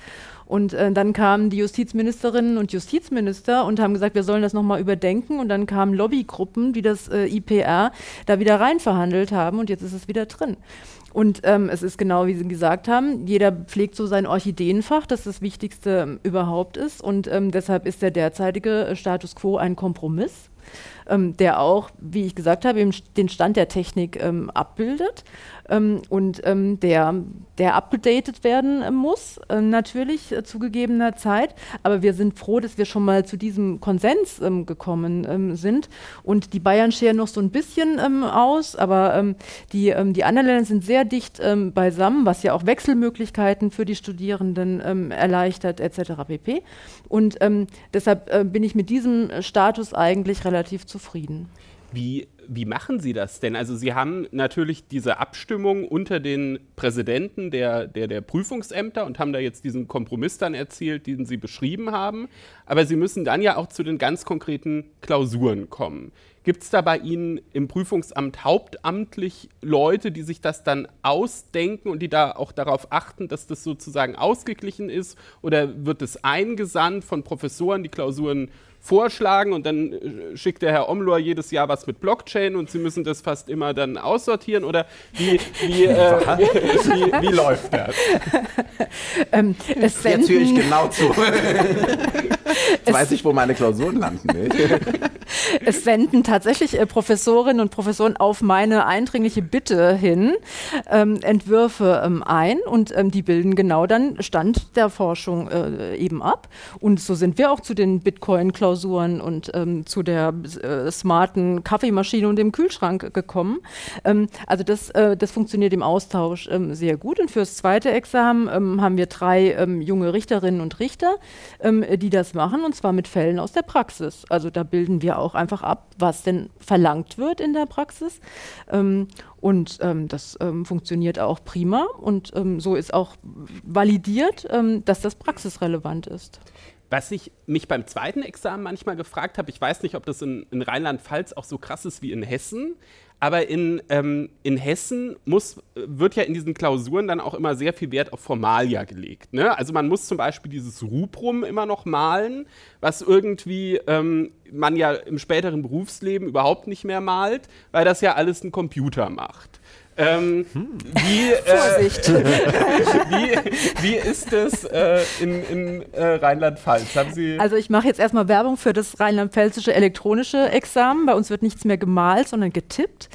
Und äh, dann kamen die Justizministerinnen und Justizminister und haben gesagt, wir sollen das nochmal überdenken. Und dann kamen Lobbygruppen, die das äh, IPR da wieder rein verhandelt haben und jetzt ist es wieder drin. Und ähm, es ist genau, wie Sie gesagt haben, jeder pflegt so sein Orchideenfach, das das Wichtigste ähm, überhaupt ist. Und ähm, deshalb ist der derzeitige äh, Status quo ein Kompromiss ähm, der auch, wie ich gesagt habe, den Stand der Technik ähm, abbildet ähm, und ähm, der, der abgedatet werden äh, muss, äh, natürlich äh, zu gegebener Zeit. Aber wir sind froh, dass wir schon mal zu diesem Konsens ähm, gekommen ähm, sind. Und die Bayern scheren noch so ein bisschen aus, aber die, die anderen Länder sind sehr dicht beisammen, was ja auch Wechselmöglichkeiten für die Studierenden erleichtert, etc. pp. Und deshalb äh, bin ich mit diesem Status eigentlich relativ zufrieden. Wie, wie machen Sie das denn? Also Sie haben natürlich diese Abstimmung unter den Präsidenten der, der, der Prüfungsämter und haben da jetzt diesen Kompromiss dann erzielt, den Sie beschrieben haben. Aber Sie müssen dann ja auch zu den ganz konkreten Klausuren kommen. Gibt es da bei Ihnen im Prüfungsamt hauptamtlich Leute, die sich das dann ausdenken und die da auch darauf achten, dass das sozusagen ausgeglichen ist? Oder wird es eingesandt von Professoren, die Klausuren vorschlagen und dann äh, schickt der Herr Omlor jedes Jahr was mit Blockchain und Sie müssen das fast immer dann aussortieren oder wie, wie, äh, wie, wie läuft das? ähm, Jetzt höre ich genau zu. Jetzt weiß ich, wo meine Klausuren landen. es senden tatsächlich äh, Professorinnen und Professoren auf meine eindringliche Bitte hin ähm, Entwürfe ähm, ein und ähm, die bilden genau dann Stand der Forschung äh, eben ab. Und so sind wir auch zu den Bitcoin-Klausuren Klausuren und ähm, zu der äh, smarten Kaffeemaschine und dem Kühlschrank gekommen. Ähm, also das, äh, das funktioniert im Austausch ähm, sehr gut. Und fürs zweite Examen ähm, haben wir drei ähm, junge Richterinnen und Richter, ähm, die das machen, und zwar mit Fällen aus der Praxis. Also da bilden wir auch einfach ab, was denn verlangt wird in der Praxis. Und ähm, das ähm, funktioniert auch prima und ähm, so ist auch validiert, dass das praxisrelevant ist. Was ich mich beim zweiten Examen manchmal gefragt habe, ich weiß nicht, ob das in, in Rheinland-Pfalz auch so krass ist wie in Hessen, aber in, ähm, in Hessen muss, wird ja in diesen Klausuren dann auch immer sehr viel Wert auf Formalia gelegt. Ne? Also man muss zum Beispiel dieses Rubrum immer noch malen, was irgendwie ähm, man ja im späteren Berufsleben überhaupt nicht mehr malt, weil das ja alles ein Computer macht. Ähm, wie, äh, wie, wie, ist es äh, in, in äh, Rheinland-Pfalz? Also ich mache jetzt erstmal Werbung für das rheinland-pfälzische elektronische Examen. Bei uns wird nichts mehr gemalt, sondern getippt.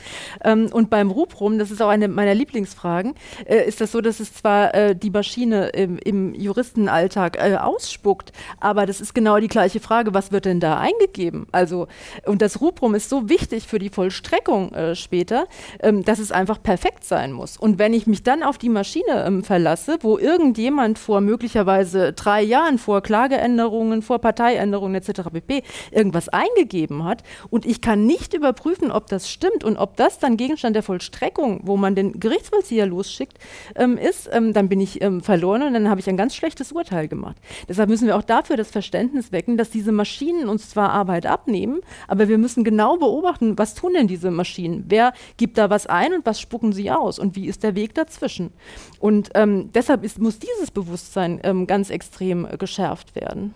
Ähm, und beim Ruprum, das ist auch eine meiner Lieblingsfragen, äh, ist das so, dass es zwar äh, die Maschine im, im Juristenalltag äh, ausspuckt, aber das ist genau die gleiche Frage, was wird denn da eingegeben? Also, und das Ruprum ist so wichtig für die Vollstreckung später, ähm, dass es einfach perfekt sein muss. Und wenn ich mich dann auf die Maschine ähm, verlasse, wo irgendjemand vor möglicherweise drei Jahren vor Klageänderungen, vor Parteiänderungen etc. pp. irgendwas eingegeben hat und ich kann nicht überprüfen, ob das stimmt und ob das dann Gegenstand der Vollstreckung, wo man den Gerichtsvollzieher losschickt, ähm, ist, ähm, dann bin ich ähm, verloren und dann habe ich ein ganz schlechtes Urteil gemacht. Deshalb müssen wir auch dafür das Verständnis wecken, dass diese Maschinen uns zwar Arbeit abnehmen, aber wir müssen genau beobachten, was tun denn diese Maschinen? Wer gibt da was ein und was spuckt spucken sie aus und wie ist der Weg dazwischen? Und ähm, deshalb ist, muss dieses Bewusstsein ähm, ganz extrem äh, geschärft werden.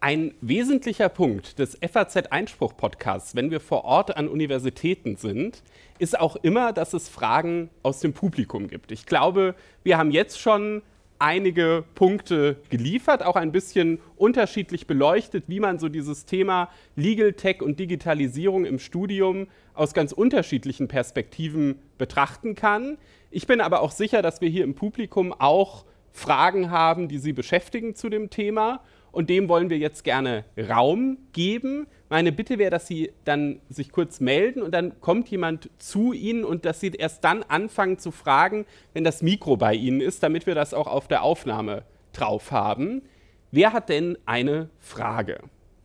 Ein wesentlicher Punkt des FAZ-Einspruch-Podcasts, wenn wir vor Ort an Universitäten sind, ist auch immer, dass es Fragen aus dem Publikum gibt. Ich glaube, wir haben jetzt schon einige Punkte geliefert, auch ein bisschen unterschiedlich beleuchtet, wie man so dieses Thema Legal Tech und Digitalisierung im Studium aus ganz unterschiedlichen Perspektiven betrachten kann. Ich bin aber auch sicher, dass wir hier im Publikum auch Fragen haben, die Sie beschäftigen zu dem Thema. Und dem wollen wir jetzt gerne Raum geben. Meine Bitte wäre, dass Sie dann sich kurz melden und dann kommt jemand zu Ihnen und dass Sie erst dann anfangen zu fragen, wenn das Mikro bei Ihnen ist, damit wir das auch auf der Aufnahme drauf haben. Wer hat denn eine Frage?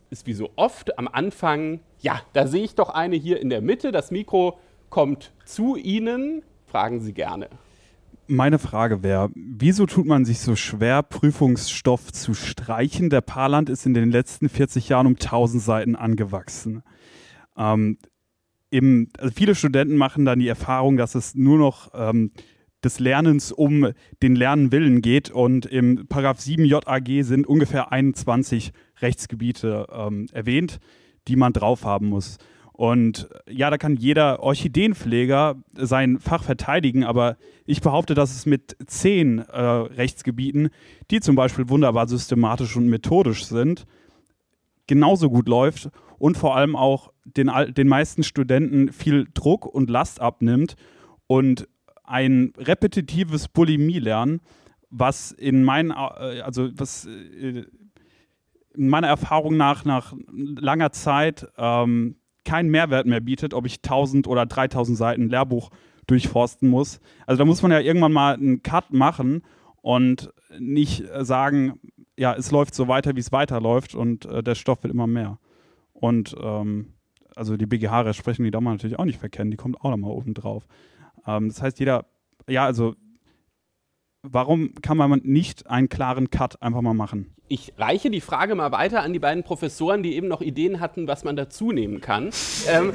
Ist wie so oft am Anfang, ja, da sehe ich doch eine hier in der Mitte. Das Mikro kommt zu Ihnen. Fragen Sie gerne meine Frage wäre, wieso tut man sich so schwer, Prüfungsstoff zu streichen? Der Parland ist in den letzten 40 Jahren um 1000 Seiten angewachsen. Ähm, im, also viele Studenten machen dann die Erfahrung, dass es nur noch ähm, des Lernens um den Lernenwillen geht und im Paragraph 7 JAG sind ungefähr 21 Rechtsgebiete ähm, erwähnt, die man drauf haben muss. Und ja, da kann jeder Orchideenpfleger sein Fach verteidigen, aber ich behaupte, dass es mit zehn äh, Rechtsgebieten, die zum Beispiel wunderbar systematisch und methodisch sind, genauso gut läuft und vor allem auch den, den meisten Studenten viel Druck und Last abnimmt und ein repetitives Bulimie-Lernen, was in meinen, äh, also was äh, meiner Erfahrung nach, nach langer Zeit ähm, keinen Mehrwert mehr bietet, ob ich 1000 oder 3000 Seiten Lehrbuch durchforsten muss. Also da muss man ja irgendwann mal einen Cut machen und nicht sagen, ja, es läuft so weiter, wie es weiterläuft und äh, der Stoff wird immer mehr. Und ähm, also die BGH-Rechtsprechung, die darf man natürlich auch nicht verkennen, die kommt auch nochmal oben drauf. Ähm, das heißt, jeder, ja, also warum kann man nicht einen klaren Cut einfach mal machen? Ich reiche die Frage mal weiter an die beiden Professoren, die eben noch Ideen hatten, was man dazu nehmen kann. ähm,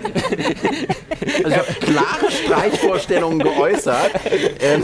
also ich habe klare Streichvorstellungen geäußert. Ähm,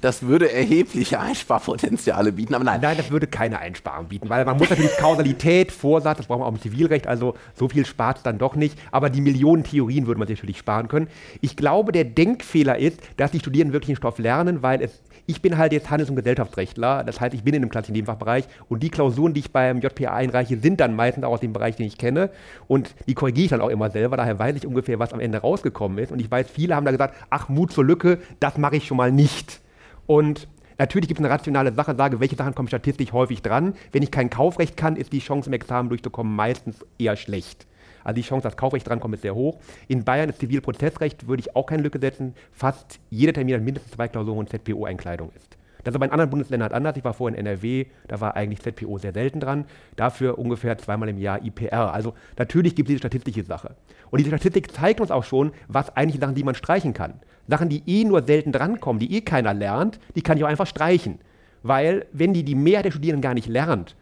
das würde erhebliche Einsparpotenziale bieten, aber nein. Nein, das würde keine Einsparung bieten, weil man muss natürlich Kausalität, Vorsatz, das braucht man auch im Zivilrecht, also so viel spart es dann doch nicht. Aber die Millionen Theorien würde man natürlich sparen können. Ich glaube, der Denkfehler ist, dass die Studierenden wirklich einen Stoff lernen, weil es ich bin halt jetzt Handels- und Gesellschaftsrechtler, das heißt, ich bin in einem klassischen Nebenfachbereich und die Klausuren, die ich beim JPA einreiche, sind dann meistens auch aus dem Bereich, den ich kenne und die korrigiere ich dann auch immer selber, daher weiß ich ungefähr, was am Ende rausgekommen ist und ich weiß, viele haben da gesagt, ach, Mut zur Lücke, das mache ich schon mal nicht. Und Natürlich gibt es eine rationale Sache, sage, welche Sachen kommen statistisch häufig dran. Wenn ich kein Kaufrecht kann, ist die Chance, im Examen durchzukommen, meistens eher schlecht. Also die Chance, dass Kaufrecht drankommt, ist sehr hoch. In Bayern ist Zivilprozessrecht, würde ich auch keine Lücke setzen. Fast jeder Termin hat mindestens zwei Klausuren und ZPO-Einkleidung ist. Das ist aber in anderen Bundesländern halt anders. Ich war vorhin in NRW, da war eigentlich ZPO sehr selten dran. Dafür ungefähr zweimal im Jahr IPR. Also natürlich gibt es diese statistische Sache. Und diese Statistik zeigt uns auch schon, was eigentlich Sachen, die man streichen kann. Sachen, die eh nur selten drankommen, die eh keiner lernt, die kann ich auch einfach streichen. Weil wenn die die Mehrheit der Studierenden gar nicht lernt,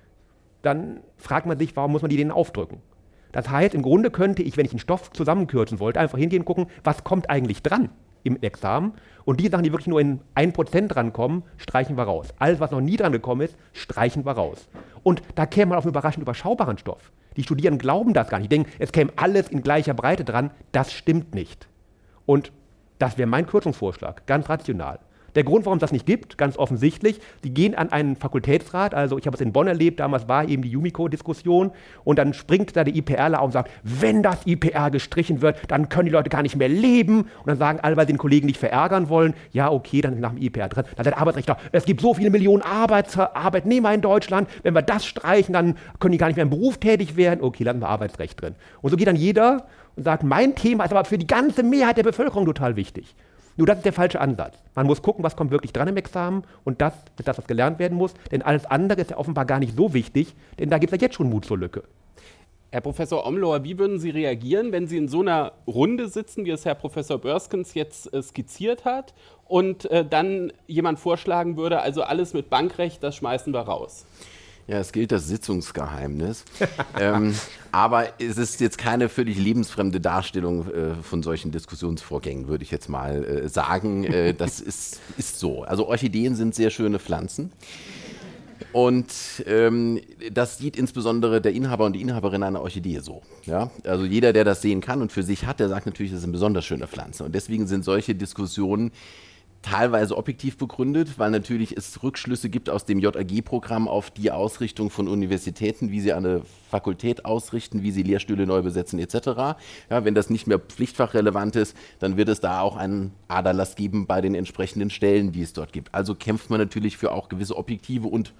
dann fragt man sich, warum muss man die denen aufdrücken? Das heißt, im Grunde könnte ich, wenn ich einen Stoff zusammenkürzen wollte, einfach hingehen und gucken, was kommt eigentlich dran im Examen. Und die Sachen, die wirklich nur in 1% drankommen, streichen wir raus. Alles, was noch nie dran gekommen ist, streichen wir raus. Und da käme man auf einen überraschend überschaubaren Stoff. Die Studierenden glauben das gar nicht. Die denken, es käme alles in gleicher Breite dran. Das stimmt nicht. Und Das wäre mein Kürzungsvorschlag, ganz rational. Der Grund, warum es das nicht gibt, ganz offensichtlich, die gehen an einen Fakultätsrat, also ich habe es in Bonn erlebt, damals war eben die Yumiko-Diskussion und dann springt da der IPRler auf und sagt, wenn das IPR gestrichen wird, dann können die Leute gar nicht mehr leben und dann sagen alle, weil sie den Kollegen nicht verärgern wollen, ja okay, dann nach dem IPR drin. Dann sagt der Arbeitsrechtler, es gibt so viele Millionen Arbeits Arbeitnehmer in Deutschland, wenn wir das streichen, dann können die gar nicht mehr im Beruf tätig werden, okay, lassen wir Arbeitsrecht drin. Und so geht dann jeder und sagt, mein Thema ist aber für die ganze Mehrheit der Bevölkerung total wichtig. Nur das ist der falsche Ansatz. Man muss gucken, was kommt wirklich dran im Examen und das ist das, was gelernt werden muss. Denn alles andere ist ja offenbar gar nicht so wichtig, denn da gibt es ja jetzt schon Mut zur Lücke. Herr Professor Omlohr, wie würden Sie reagieren, wenn Sie in so einer Runde sitzen, wie es Herr Professor Börskens jetzt äh, skizziert hat, und äh, dann jemand vorschlagen würde, also alles mit Bankrecht, das schmeißen wir raus? Ja, es gilt das Sitzungsgeheimnis. ähm, aber es ist jetzt keine völlig lebensfremde Darstellung äh, von solchen Diskussionsvorgängen, würde ich jetzt mal äh, sagen. Äh, das ist, ist so. Also Orchideen sind sehr schöne Pflanzen. Und ähm, das sieht insbesondere der Inhaber und die Inhaberin einer Orchidee so. Ja? Also jeder, der das sehen kann und für sich hat, der sagt natürlich, das ist eine besonders schöne Pflanze. Und deswegen sind solche Diskussionen teilweise objektiv begründet, weil natürlich es Rückschlüsse gibt aus dem JAG-Programm auf die Ausrichtung von Universitäten, wie sie eine Fakultät ausrichten, wie sie Lehrstühle neu besetzen etc. Ja, wenn das nicht mehr pflichtfachrelevant ist, dann wird es da auch einen Aderlass geben bei den entsprechenden Stellen, die es dort gibt. Also kämpft man natürlich für auch gewisse objektive und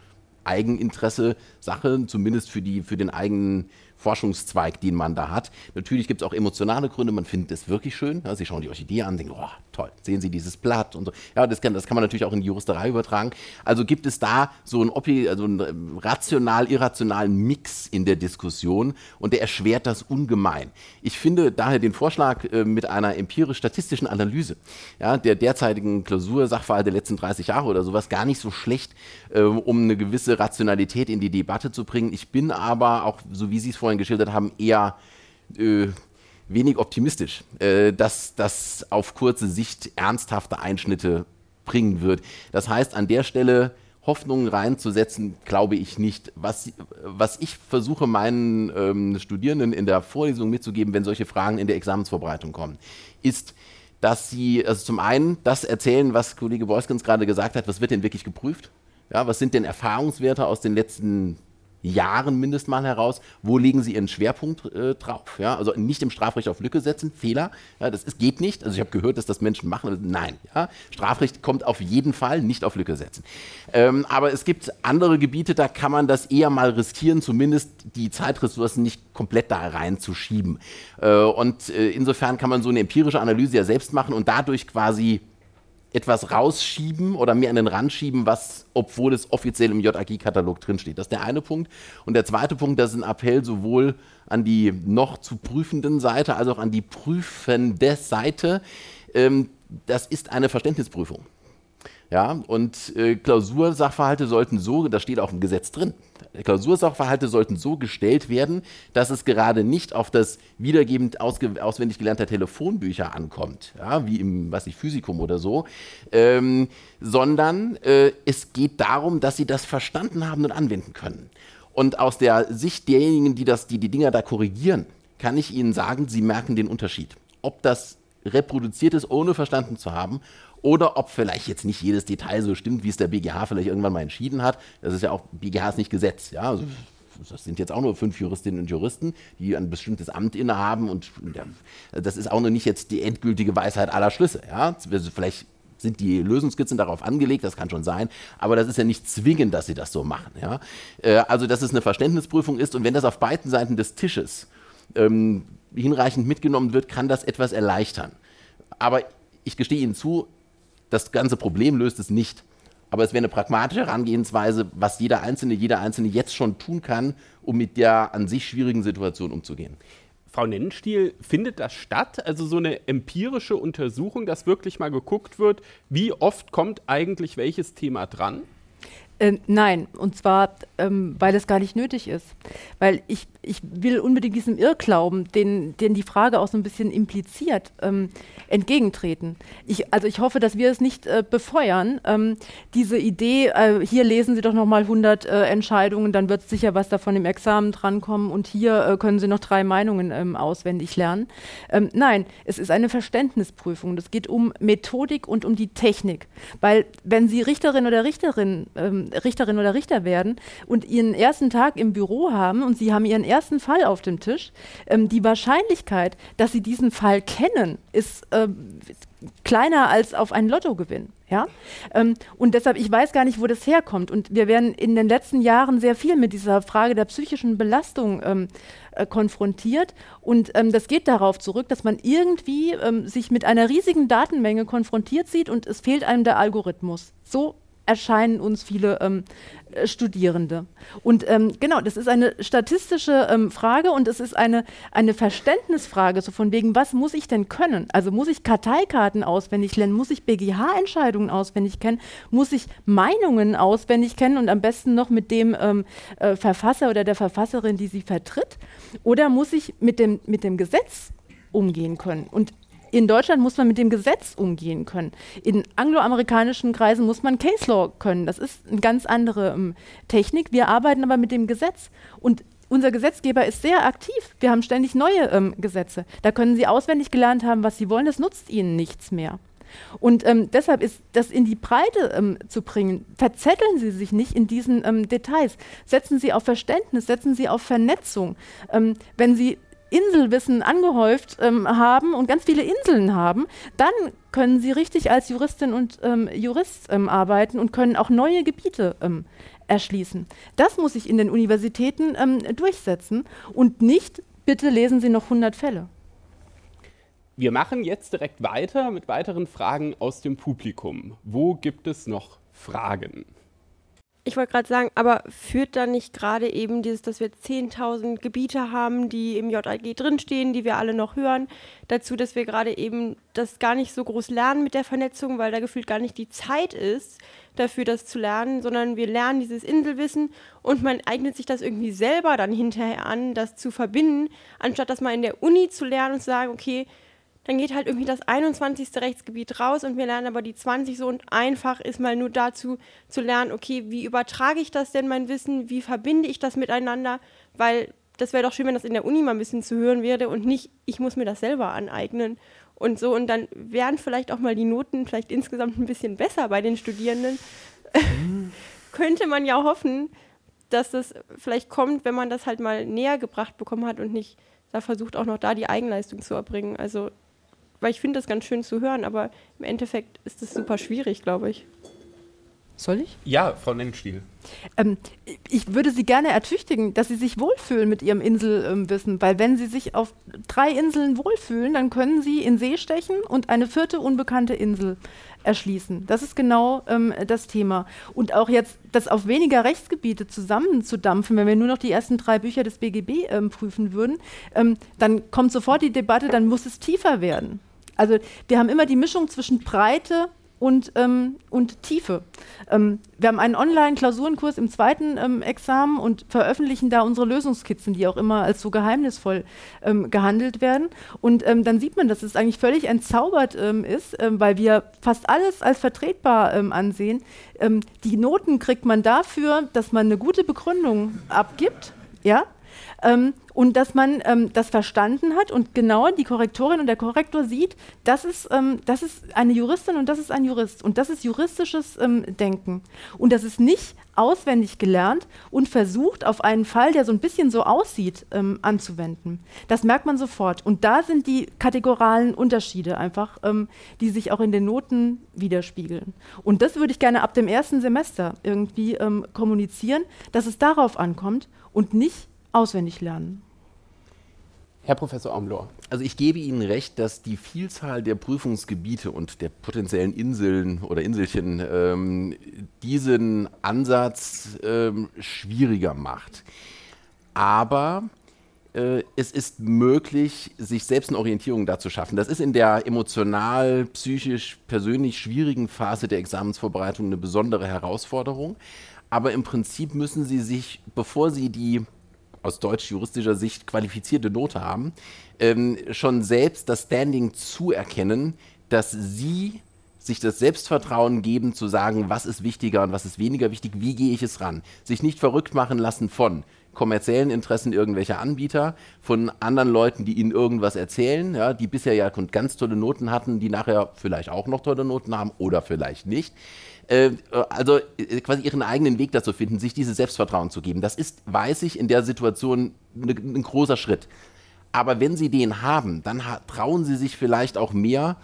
Eigeninteresse Sache, zumindest für, die, für den eigenen Forschungszweig, den man da hat. Natürlich gibt es auch emotionale Gründe, man findet es wirklich schön. Ja, Sie schauen die Orchidee an, denken, oh, toll, sehen Sie dieses Blatt und so. Ja, das kann, das kann man natürlich auch in die Juristerei übertragen. Also gibt es da so einen, also einen rational-irrationalen Mix in der Diskussion und der erschwert das ungemein. Ich finde daher den Vorschlag äh, mit einer empirisch-statistischen Analyse ja, der derzeitigen Klausursachverhalte der letzten 30 Jahre oder sowas gar nicht so schlecht, äh, um eine gewisse Rationalität in die Debatte zu bringen. Ich bin aber auch, so wie Sie es vorhin vorhin geschildert haben, eher äh, wenig optimistisch, äh, dass das auf kurze Sicht ernsthafte Einschnitte bringen wird. Das heißt, an der Stelle Hoffnungen reinzusetzen, glaube ich nicht. Was, was ich versuche meinen ähm, Studierenden in der Vorlesung mitzugeben, wenn solche Fragen in der Examensvorbereitung kommen, ist, dass sie also zum einen das erzählen, was Kollege Beuskens gerade gesagt hat, was wird denn wirklich geprüft? Ja, was sind denn Erfahrungswerte aus den letzten Jahren mindestens mal heraus, wo legen Sie Ihren Schwerpunkt äh, drauf. Ja? Also nicht im Strafrecht auf Lücke setzen, Fehler, ja, das ist, geht nicht. Also ich habe gehört, dass das Menschen machen, nein. Ja? Strafrecht kommt auf jeden Fall nicht auf Lücke setzen. Ähm, aber es gibt andere Gebiete, da kann man das eher mal riskieren, zumindest die Zeitressourcen nicht komplett da reinzuschieben. Äh, und äh, insofern kann man so eine empirische Analyse ja selbst machen und dadurch quasi etwas rausschieben oder mehr an den Rand schieben, was, obwohl es offiziell im JAG-Katalog drinsteht. Das ist der eine Punkt. Und der zweite Punkt, das ist ein Appell sowohl an die noch zu prüfenden Seite als auch an die prüfende Seite. Ähm, das ist eine Verständnisprüfung. Ja, und äh, Klausursachverhalte sollten so, das steht auch im Gesetz drin, Klausursachverhalte sollten so gestellt werden, dass es gerade nicht auf das Wiedergeben auswendig gelernter Telefonbücher ankommt, ja, wie im was ich, Physikum oder so, ähm, sondern äh, es geht darum, dass sie das verstanden haben und anwenden können. Und aus der Sicht derjenigen, die das, die, die Dinger da korrigieren, kann ich Ihnen sagen, Sie merken den Unterschied. Ob das reproduziert ist, ohne verstanden zu haben, oder ob vielleicht jetzt nicht jedes Detail so stimmt, wie es der BGH vielleicht irgendwann mal entschieden hat. Das ist ja auch, BGH ist nicht Gesetz, ja. Also, das sind jetzt auch nur fünf Juristinnen und Juristen, die ein bestimmtes Amt innehaben und das ist auch noch nicht jetzt die endgültige Weisheit aller Schlüsse, ja. Also vielleicht sind die Lösungskizzen darauf angelegt, das kann schon sein, aber das ist ja nicht zwingend, dass sie das so machen. Ja? Äh, also, dass es eine Verständnisprüfung ist und wenn das auf beiden Seiten des Tisches ähm, hinreichend mitgenommen wird, kann das etwas erleichtern. Aber ich gestehe Ihnen zu, das ganze Problem löst es nicht. Aber es wäre eine pragmatische Herangehensweise, was jeder Einzelne, jeder Einzelne jetzt schon tun kann, um mit der an sich schwierigen Situation umzugehen. Frau Nennenstiel, findet das statt? Also so eine empirische Untersuchung, dass wirklich mal geguckt wird, wie oft kommt eigentlich welches Thema dran? Äh, nein, und zwar, ähm, weil es gar nicht nötig ist. Weil ich, ich will unbedingt diesem Irrglauben, den, den die Frage auch so ein bisschen impliziert, ähm, entgegentreten. Ich, also ich hoffe, dass wir es nicht äh, befeuern. Ähm, diese Idee, äh, hier lesen Sie doch noch mal 100 äh, Entscheidungen, dann wird sicher was davon im Examen drankommen und hier äh, können Sie noch drei Meinungen ähm, auswendig lernen. Ähm, nein, es ist eine Verständnisprüfung. Es geht um Methodik und um die Technik. Weil wenn Sie Richterin oder Richterin ähm, Richterin oder Richter werden und ihren ersten Tag im Büro haben und sie haben ihren ersten Fall auf dem Tisch, ähm, die Wahrscheinlichkeit, dass sie diesen Fall kennen, ist äh, kleiner als auf einen Lottogewinn. Ja? Ähm, und deshalb, ich weiß gar nicht, wo das herkommt. Und wir werden in den letzten Jahren sehr viel mit dieser Frage der psychischen Belastung ähm, äh, konfrontiert. Und ähm, das geht darauf zurück, dass man irgendwie ähm, sich mit einer riesigen Datenmenge konfrontiert sieht und es fehlt einem der Algorithmus. So erscheinen uns viele ähm, äh, Studierende. Und ähm, genau, das ist eine statistische ähm, Frage und es ist eine, eine Verständnisfrage, so von wegen, was muss ich denn können? Also muss ich Karteikarten auswendig lernen, muss ich BGH-Entscheidungen auswendig kennen, muss ich Meinungen auswendig kennen und am besten noch mit dem ähm, äh, Verfasser oder der Verfasserin, die sie vertritt? Oder muss ich mit dem, mit dem Gesetz umgehen können? Und in Deutschland muss man mit dem Gesetz umgehen können. In angloamerikanischen Kreisen muss man Case Law können. Das ist eine ganz andere ähm, Technik. Wir arbeiten aber mit dem Gesetz. Und unser Gesetzgeber ist sehr aktiv. Wir haben ständig neue ähm, Gesetze. Da können Sie auswendig gelernt haben, was Sie wollen. Das nutzt Ihnen nichts mehr. Und ähm, deshalb ist das in die Breite ähm, zu bringen. Verzetteln Sie sich nicht in diesen ähm, Details. Setzen Sie auf Verständnis, setzen Sie auf Vernetzung. Ähm, wenn Sie Inselwissen angehäuft ähm, haben und ganz viele Inseln haben, dann können sie richtig als Juristin und ähm, Jurist ähm, arbeiten und können auch neue Gebiete ähm, erschließen. Das muss sich in den Universitäten ähm, durchsetzen und nicht, bitte lesen Sie noch 100 Fälle. Wir machen jetzt direkt weiter mit weiteren Fragen aus dem Publikum. Wo gibt es noch Fragen? Ich wollte gerade sagen, aber führt da nicht gerade eben dieses, dass wir 10.000 Gebiete haben, die im JAG drinstehen, die wir alle noch hören, dazu, dass wir gerade eben das gar nicht so groß lernen mit der Vernetzung, weil da gefühlt gar nicht die Zeit ist, dafür das zu lernen, sondern wir lernen dieses Inselwissen und man eignet sich das irgendwie selber dann hinterher an, das zu verbinden, anstatt das mal in der Uni zu lernen und zu sagen, okay, dann geht halt irgendwie das 21. Rechtsgebiet raus und wir lernen aber die 20 so und einfach ist mal nur dazu zu lernen, okay, wie übertrage ich das denn mein Wissen, wie verbinde ich das miteinander, weil das wäre doch schön, wenn das in der Uni mal ein bisschen zu hören wäre und nicht, ich muss mir das selber aneignen und so und dann wären vielleicht auch mal die Noten vielleicht insgesamt ein bisschen besser bei den Studierenden. Könnte man ja hoffen, dass das vielleicht kommt, wenn man das halt mal näher gebracht bekommen hat und nicht da versucht auch noch da die Eigenleistung zu erbringen. Also weil ich finde das ganz schön zu hören, aber im Endeffekt ist es super schwierig, glaube ich. Soll ich? Ja, Frau Nennstiel. Ähm, ich würde Sie gerne ertüchtigen, dass Sie sich wohlfühlen mit Ihrem Inselwissen, ähm, weil wenn Sie sich auf drei Inseln wohlfühlen, dann können Sie in See stechen und eine vierte unbekannte Insel erschließen. Das ist genau ähm, das Thema. Und auch jetzt das auf weniger Rechtsgebiete zusammenzudampfen, wenn wir nur noch die ersten drei Bücher des BGB ähm, prüfen würden, ähm, dann kommt sofort die Debatte, dann muss es tiefer werden. Also wir haben immer die Mischung zwischen Breite und, ähm, und Tiefe. Ähm, wir haben einen Online-Klausurenkurs im zweiten ähm, Examen und veröffentlichen da unsere Lösungskizzen, die auch immer als so geheimnisvoll ähm, gehandelt werden. Und ähm, dann sieht man, dass es eigentlich völlig entzaubert ähm, ist, weil wir fast alles als vertretbar ansehen. die Noten kriegt man dafür, dass man eine gute Begründung abgibt. Ja, ähm, und dass man ähm, das verstanden hat und genau die Korrektorin und der Korrektor sieht, das ist, ähm, das ist eine Juristin und das ist ein Jurist und das ist juristisches ähm, Denken. Und das ist nicht auswendig gelernt und versucht, auf einen Fall, der so ein bisschen so aussieht, ähm, anzuwenden. Das merkt man sofort. Und da sind die kategoralen Unterschiede einfach, ähm, die sich auch in den Noten widerspiegeln. Und das würde ich gerne ab dem ersten Semester irgendwie kommunizieren, dass es darauf ankommt und nicht auswendig lernen. Herr Professor Amlor. Also ich gebe Ihnen recht, dass die Vielzahl der Prüfungsgebiete und der potenziellen Inseln oder Inselchen ähm, diesen Ansatz ähm, schwieriger macht. Aber äh, es ist möglich, sich selbst eine Orientierung da zu schaffen. Das ist in der emotional, psychisch, persönlich schwierigen Phase der Examensvorbereitung eine besondere Herausforderung. aber im Prinzip müssen sie sich, bevor sie die aus deutsch-juristischer Sicht qualifizierte Note haben, ähm, schon selbst das Standing zuerkennen, dass sie sich das Selbstvertrauen geben, zu sagen, was ist wichtiger und was ist weniger wichtig, wie gehe ich es ran. Sich nicht verrückt machen lassen von kommerziellen Interessen irgendwelcher Anbieter, von anderen Leuten, die ihnen irgendwas erzählen, ja, die bisher ja ganz tolle Noten hatten, die nachher vielleicht auch noch tolle Noten haben oder vielleicht nicht. Äh, also äh, quasi ihren eigenen Weg dazu finden, sich dieses Selbstvertrauen zu geben. Das ist, weiß ich, in der Situation ne, ein großer Schritt. Aber wenn sie den haben, dann ha trauen sie sich vielleicht auch mehr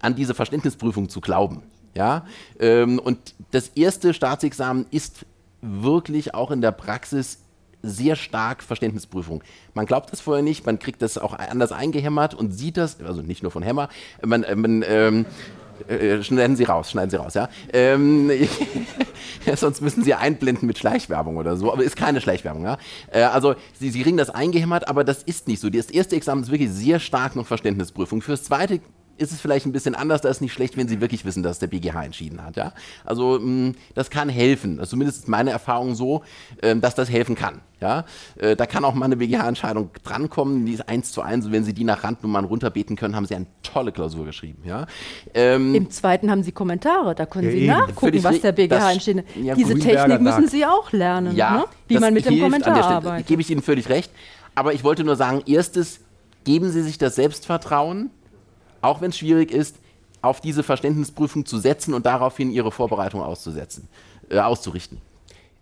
an diese Verständnisprüfung zu glauben. Ja? Ähm, und das erste Staatsexamen ist wirklich auch in der Praxis sehr stark Verständnisprüfung. Man glaubt das vorher nicht, man kriegt das auch anders eingehämmert und sieht das, also nicht nur von Hämmer, man, äh, man ähm, äh, schneiden Sie raus, schneiden Sie raus, ja. Ähm. Sonst müssen Sie einblenden mit Schleichwerbung oder so, aber ist keine Schleichwerbung, ja. Äh, also Sie, Sie kriegen das eingehämmert, aber das ist nicht so. Das erste Examen ist wirklich sehr stark noch Verständnisprüfung. Fürs zweite ist es vielleicht ein bisschen anders. Da ist nicht schlecht, wenn Sie wirklich wissen, dass der BGH entschieden hat. Ja? Also mh, mm, das kann helfen. Also zumindest ist meine Erfahrung so, äh, dass das helfen kann. Ja? Äh, da kann auch mal eine BGH-Entscheidung drankommen, die ist eins zu eins. Wenn Sie die nach Randnummern runterbeten können, haben Sie eine tolle Klausur geschrieben. Ja? Ähm, Im zweiten haben Sie Kommentare, da können ja, Sie eben. nachgucken, was der BGH entschieden hat. Ja, Diese Technik müssen Sie auch lernen, ja, ne? wie man mit dem Kommentar arbeitet. Gebe ich Ihnen völlig recht. Aber ich wollte nur sagen, erstes, geben Sie sich das Selbstvertrauen, auch wenn es schwierig ist, auf diese Verständnisprüfung zu setzen und daraufhin ihre Vorbereitung auszusetzen, äh, auszurichten.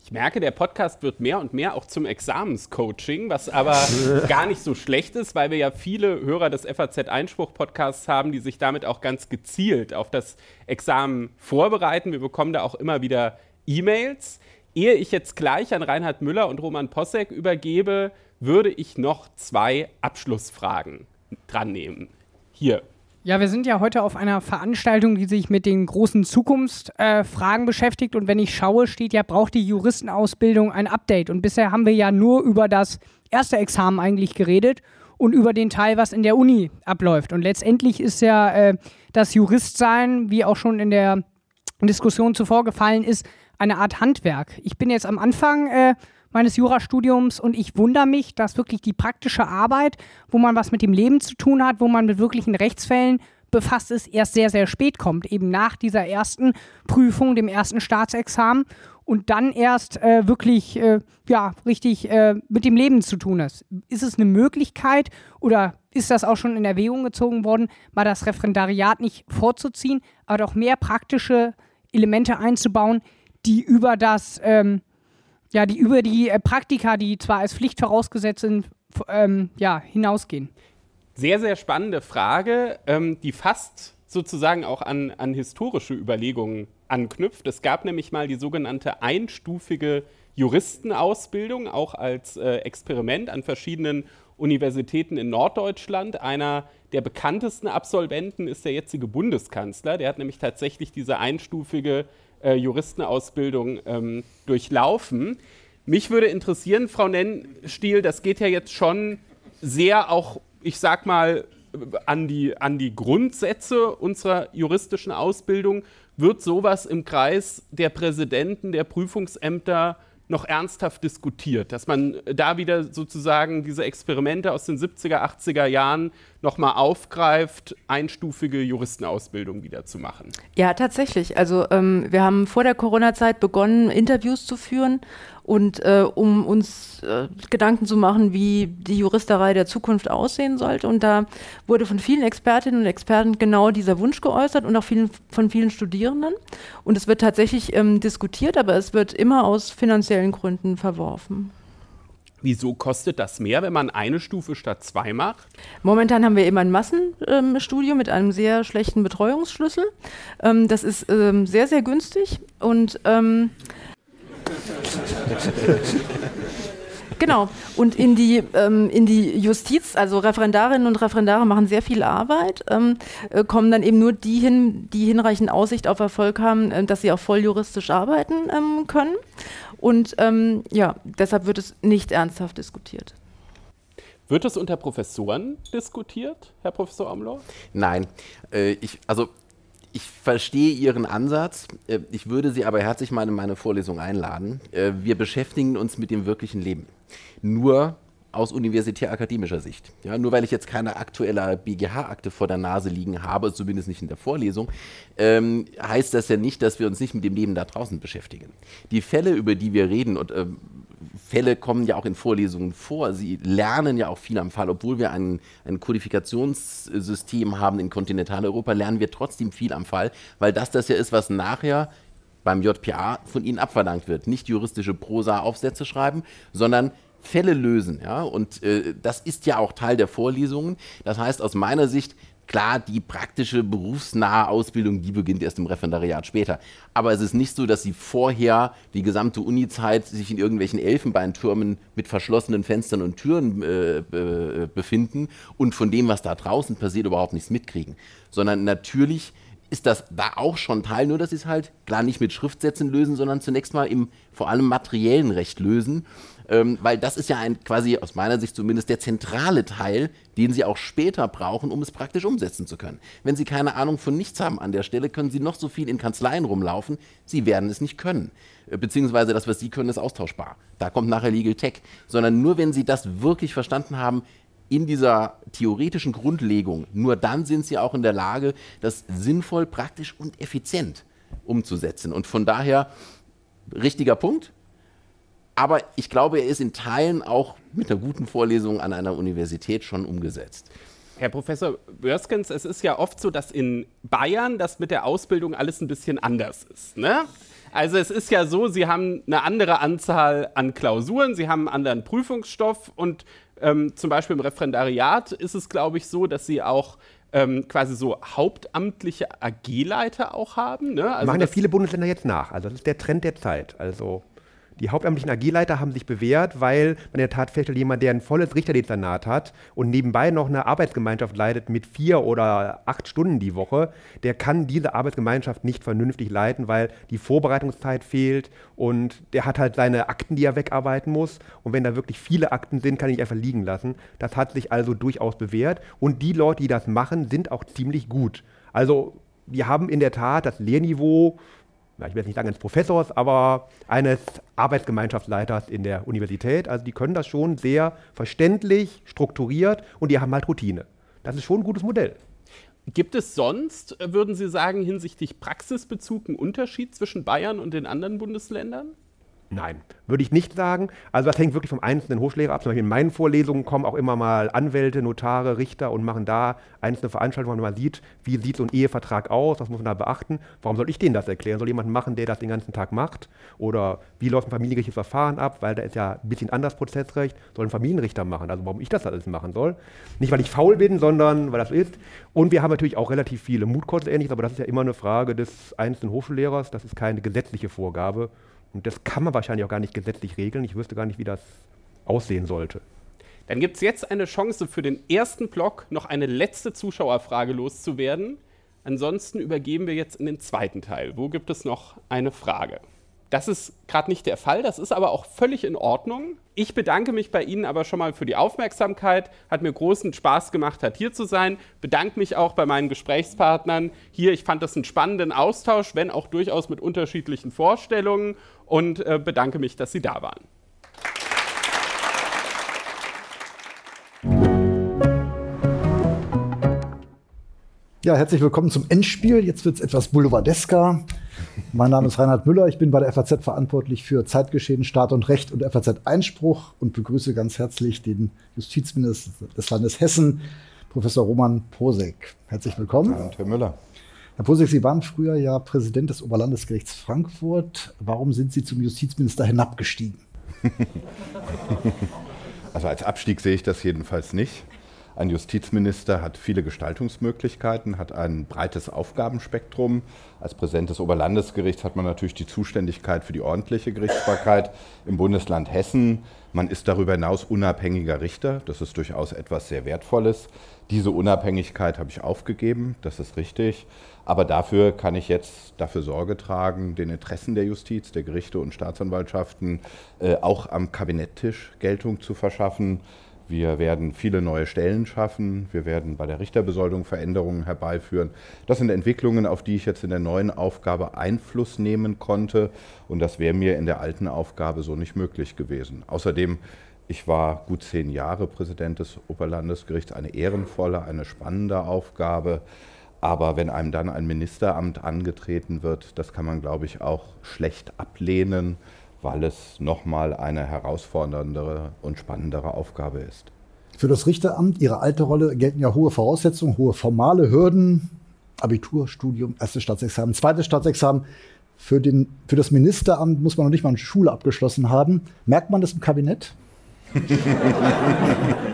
Ich merke, der Podcast wird mehr und mehr auch zum Examenscoaching, was aber gar nicht so schlecht ist, weil wir ja viele Hörer des FAZ-Einspruch-Podcasts haben, die sich damit auch ganz gezielt auf das Examen vorbereiten. Wir bekommen da auch immer wieder E-Mails. Ehe ich jetzt gleich an Reinhard Müller und Roman Possek übergebe, würde ich noch zwei Abschlussfragen dran nehmen. Hier, ja, wir sind ja heute auf einer Veranstaltung, die sich mit den großen Zukunftsfragen äh, beschäftigt. Und wenn ich schaue, steht ja, braucht die Juristenausbildung ein Update. Und bisher haben wir ja nur über das erste Examen eigentlich geredet und über den Teil, was in der Uni abläuft. Und letztendlich ist ja äh, das Juristsein, wie auch schon in der Diskussion zuvor gefallen ist, eine Art Handwerk. Ich bin jetzt am Anfang äh, meines Jurastudiums und ich wundere mich, dass wirklich die praktische Arbeit, wo man was mit dem Leben zu tun hat, wo man mit wirklichen Rechtsfällen befasst ist, erst sehr, sehr spät kommt, eben nach dieser ersten Prüfung, dem ersten Staatsexamen und dann erst äh, wirklich äh, ja, richtig äh, mit dem Leben zu tun ist. Ist es eine Möglichkeit oder ist das auch schon in Erwägung gezogen worden, mal das Referendariat nicht vorzuziehen, aber doch mehr praktische Elemente einzubauen, die über das ähm, ja, die über die äh, Praktika, die zwar als Pflicht vorausgesetzt sind, ähm, ja, hinausgehen. Sehr, sehr spannende Frage, ähm, die fast sozusagen auch an, an historische Überlegungen anknüpft. Es gab nämlich mal die sogenannte einstufige Juristenausbildung, auch als äh, Experiment an verschiedenen Universitäten in Norddeutschland. Einer der bekanntesten Absolventen ist der jetzige Bundeskanzler. Der hat nämlich tatsächlich diese einstufige äh, Juristenausbildung ähm, durchlaufen. Mich würde interessieren, Frau Nennstiel, das geht ja jetzt schon sehr auch, ich sag mal, an die, an die Grundsätze unserer juristischen Ausbildung. Wird sowas im Kreis der Präsidenten der Prüfungsämter noch ernsthaft diskutiert, dass man da wieder sozusagen diese Experimente aus den 70er, 80er Jahren nochmal aufgreift, einstufige Juristenausbildung wieder zu machen. Ja, tatsächlich. Also ähm, wir haben vor der Corona-Zeit begonnen, Interviews zu führen und äh, um uns äh, Gedanken zu machen, wie die Juristerei der Zukunft aussehen sollte. Und da wurde von vielen Expertinnen und Experten genau dieser Wunsch geäußert und auch vielen, von vielen Studierenden. Und es wird tatsächlich ähm, diskutiert, aber es wird immer aus finanziellen Gründen verworfen. Wieso kostet das mehr, wenn man eine Stufe statt zwei macht? Momentan haben wir eben ein Massenstudio ähm, mit einem sehr schlechten Betreuungsschlüssel. Ähm, das ist ähm, sehr, sehr günstig und ähm, Genau. Und in die, ähm, in die Justiz, also Referendarinnen und Referendare machen sehr viel Arbeit, ähm, äh, kommen dann eben nur die hin, die hinreichend Aussicht auf Erfolg haben, äh, dass sie auch voll juristisch arbeiten ähm, können. Und ähm, ja, deshalb wird es nicht ernsthaft diskutiert. Wird es unter Professoren diskutiert, Herr Professor Amlor? Nein. Äh, ich, also Ich verstehe Ihren Ansatz. Äh, ich würde Sie aber herzlich mal in meine Vorlesung einladen. Äh, wir beschäftigen uns mit dem wirklichen Leben. Nur aus universitär-akademischer Sicht. Ja, nur weil ich jetzt keine aktuelle BGH-Akte vor der Nase liegen habe, zumindest nicht in der Vorlesung, ähm, heißt das ja nicht, dass wir uns nicht mit dem Leben da draußen beschäftigen. Die Fälle, über die wir reden, und ähm, Fälle kommen ja auch in Vorlesungen vor, sie lernen ja auch viel am Fall, obwohl wir ein, ein Kodifikationssystem haben in Kontinentaleuropa, lernen wir trotzdem viel am Fall, weil das das ja ist, was nachher beim JPA von Ihnen abverlangt wird. Nicht juristische Prosa-Aufsätze schreiben, sondern Fälle lösen. Ja? Und äh, das ist ja auch Teil der Vorlesungen. Das heißt, aus meiner Sicht, klar, die praktische berufsnahe Ausbildung, die beginnt erst im Referendariat später. Aber es ist nicht so, dass Sie vorher die gesamte Uni-Zeit sich in irgendwelchen Elfenbeintürmen mit verschlossenen Fenstern und Türen äh, befinden und von dem, was da draußen passiert, überhaupt nichts mitkriegen. Sondern natürlich ist das da auch schon Teil, nur dass sie es halt klar nicht mit Schriftsätzen lösen, sondern zunächst mal im vor allem materiellen Recht lösen ähm, weil das ist ja ein quasi aus meiner Sicht zumindest der zentrale Teil, den Sie auch später brauchen, um es praktisch umsetzen zu können. Wenn Sie keine Ahnung von nichts haben an der Stelle, können Sie noch so viel in Kanzleien rumlaufen, Sie werden es nicht können. Äh, beziehungsweise das, was Sie können, ist austauschbar. Da kommt nachher Legal Tech. Sondern nur wenn Sie das wirklich verstanden haben, in dieser theoretischen Grundlegung, nur dann sind sie auch in der Lage, das sinnvoll, praktisch und effizient umzusetzen. Und von daher, richtiger Punkt, aber ich glaube, er ist in Teilen auch mit einer guten Vorlesung an einer Universität schon umgesetzt. Herr Professor Börskens, es ist ja oft so, dass in Bayern das mit der Ausbildung alles ein bisschen anders ist. Ne? Also es ist ja so, Sie haben eine andere Anzahl an Klausuren, Sie haben einen anderen Prüfungsstoff und ähm, zum Beispiel im Referendariat ist es, glaube ich, so, dass Sie auch ähm, quasi so hauptamtliche AG-Leiter auch haben. Ne? Also Machen ja viele Bundesländer jetzt nach. Also das ist der Trend der Zeit. Also die hauptamtlichen AG-Leiter haben sich bewährt, weil man in der Tat feststellt, jemand, der ein volles Richterdezernat hat und nebenbei noch eine Arbeitsgemeinschaft leitet mit vier oder acht Stunden die Woche, der kann diese Arbeitsgemeinschaft nicht vernünftig leiten, weil die Vorbereitungszeit fehlt und der hat halt seine Akten, die er wegarbeiten muss. Und wenn da wirklich viele Akten sind, kann ich einfach liegen lassen. Das hat sich also durchaus bewährt. Und die Leute, die das machen, sind auch ziemlich gut. Also die haben in der Tat das Lehrniveau ich will jetzt nicht sagen eines Professors, aber eines Arbeitsgemeinschaftsleiters in der Universität. Also die können das schon sehr verständlich, strukturiert und die haben halt Routine. Das ist schon ein gutes Modell. Gibt es sonst, würden Sie sagen, hinsichtlich Praxisbezug einen Unterschied zwischen Bayern und den anderen Bundesländern? Nein, würde ich nicht sagen. Also das hängt wirklich vom einzelnen Hochschläger ab. Zum Beispiel in meinen Vorlesungen kommen auch immer mal Anwälte, Notare, Richter und machen da einzelne Veranstaltungen, wo man sieht, wie sieht so ein Ehevertrag aus, was muss man da beachten. Warum soll ich denen das erklären? Soll jemand machen, der das den ganzen Tag macht? Oder wie läuft ein familienrechtliches Verfahren ab? Weil da ist ja ein bisschen anders Prozessrecht. Soll ein Familienrichter machen. Also warum ich das alles machen soll. Nicht, weil ich faul bin, sondern weil das ist. Und wir haben natürlich auch relativ viele Mutkurse ähnliches, aber das ist ja immer eine Frage des einzelnen Hochschullehrers. Das ist keine gesetzliche Vorgabe. Und das kann man wahrscheinlich auch gar nicht gesetzlich regeln. Ich wüsste gar nicht, wie das aussehen sollte. Dann gibt es jetzt eine Chance für den ersten Block noch eine letzte Zuschauerfrage loszuwerden. Ansonsten übergeben wir jetzt in den zweiten Teil. Wo gibt es noch eine Frage? Das ist gerade nicht der Fall, das ist aber auch völlig in Ordnung. Ich bedanke mich bei Ihnen aber schon mal für die Aufmerksamkeit. Hat mir großen Spaß gemacht, hat hier zu sein. Bedanke mich auch bei meinen Gesprächspartnern hier. Ich fand das einen spannenden Austausch, wenn auch durchaus mit unterschiedlichen Vorstellungen und äh, bedanke mich, dass Sie da waren. Ja, herzlich willkommen zum Endspiel. Jetzt wird es etwas boulevardesker. Mein Name ist Reinhard Müller. Ich bin bei der FAZ verantwortlich für Zeitgeschehen, Staat und Recht und FAZ-Einspruch und begrüße ganz herzlich den Justizminister des Landes Hessen, Professor Roman Posek. Herzlich willkommen. Abend, Herr Müller. Herr Posek, Sie waren früher ja Präsident des Oberlandesgerichts Frankfurt. Warum sind Sie zum Justizminister hinabgestiegen? also als Abstieg sehe ich das jedenfalls nicht. Ein Justizminister hat viele Gestaltungsmöglichkeiten, hat ein breites Aufgabenspektrum. Als Präsident des Oberlandesgerichts hat man natürlich die Zuständigkeit für die ordentliche Gerichtsbarkeit im Bundesland Hessen. Man ist darüber hinaus unabhängiger Richter. Das ist durchaus etwas sehr Wertvolles. Diese Unabhängigkeit habe ich aufgegeben, das ist richtig. Aber dafür kann ich jetzt dafür Sorge tragen, den Interessen der Justiz, der Gerichte und Staatsanwaltschaften äh, auch am Kabinetttisch Geltung zu verschaffen Wir werden viele neue Stellen schaffen. Wir werden bei der Richterbesoldung Veränderungen herbeiführen. Das sind Entwicklungen, auf die ich jetzt in der neuen Aufgabe Einfluss nehmen konnte. Und das wäre mir in der alten Aufgabe so nicht möglich gewesen. Außerdem, ich war gut zehn Jahre Präsident des Oberlandesgerichts. Eine ehrenvolle, eine spannende Aufgabe. Aber wenn einem dann ein Ministeramt angetreten wird, das kann man, glaube ich, auch schlecht ablehnen weil es nochmal eine herausforderndere und spannendere Aufgabe ist. Für das Richteramt, Ihre alte Rolle, gelten ja hohe Voraussetzungen, hohe formale Hürden. Abitur, Studium, erstes Staatsexamen, zweites Staatsexamen. Für, den, für das Ministeramt muss man noch nicht mal eine Schule abgeschlossen haben. Merkt man das im Kabinett?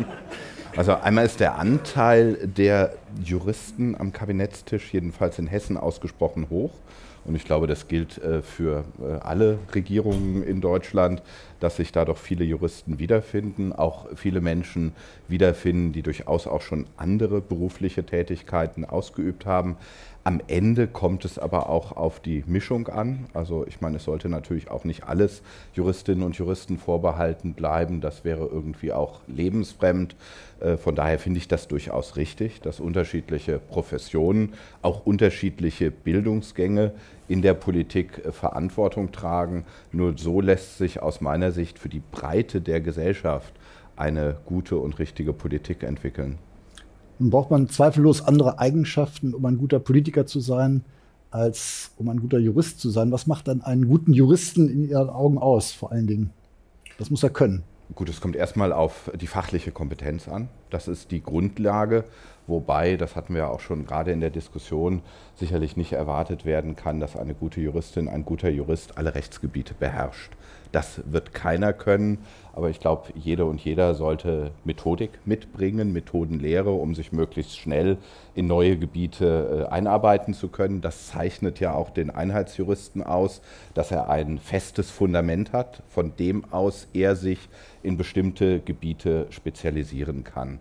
Also einmal ist der Anteil der Juristen am Kabinettstisch jedenfalls in Hessen ausgesprochen hoch. Und ich glaube, das gilt äh, für äh, alle Regierungen in Deutschland, dass sich da doch viele Juristen wiederfinden, auch viele Menschen wiederfinden, die durchaus auch schon andere berufliche Tätigkeiten ausgeübt haben. Am Ende kommt es aber auch auf die Mischung an. Also ich meine, es sollte natürlich auch nicht alles Juristinnen und Juristen vorbehalten bleiben. Das wäre irgendwie auch lebensfremd. Äh, von daher finde ich das durchaus richtig, dass unterschiedliche Professionen, auch unterschiedliche Bildungsgänge in der Politik äh, Verantwortung tragen. Nur so lässt sich aus meiner Sicht für die Breite der Gesellschaft eine gute und richtige Politik entwickeln. Nun braucht man zweifellos andere Eigenschaften, um ein guter Politiker zu sein, als um ein guter Jurist zu sein. Was macht dann einen guten Juristen in Ihren Augen aus, vor allen Dingen? Das muss er können. Gut, es kommt erstmal auf die fachliche Kompetenz an. Das ist die Grundlage, wobei, das hatten wir auch schon gerade in der Diskussion, sicherlich nicht erwartet werden kann, dass eine gute Juristin, ein guter Jurist alle Rechtsgebiete beherrscht. Das wird keiner können, aber ich glaube, jede und jeder sollte Methodik mitbringen, Methodenlehre, um sich möglichst schnell in neue Gebiete äh, einarbeiten zu können. Das zeichnet ja auch den Einheitsjuristen aus, dass er ein festes Fundament hat, von dem aus er sich in bestimmte Gebiete spezialisieren kann.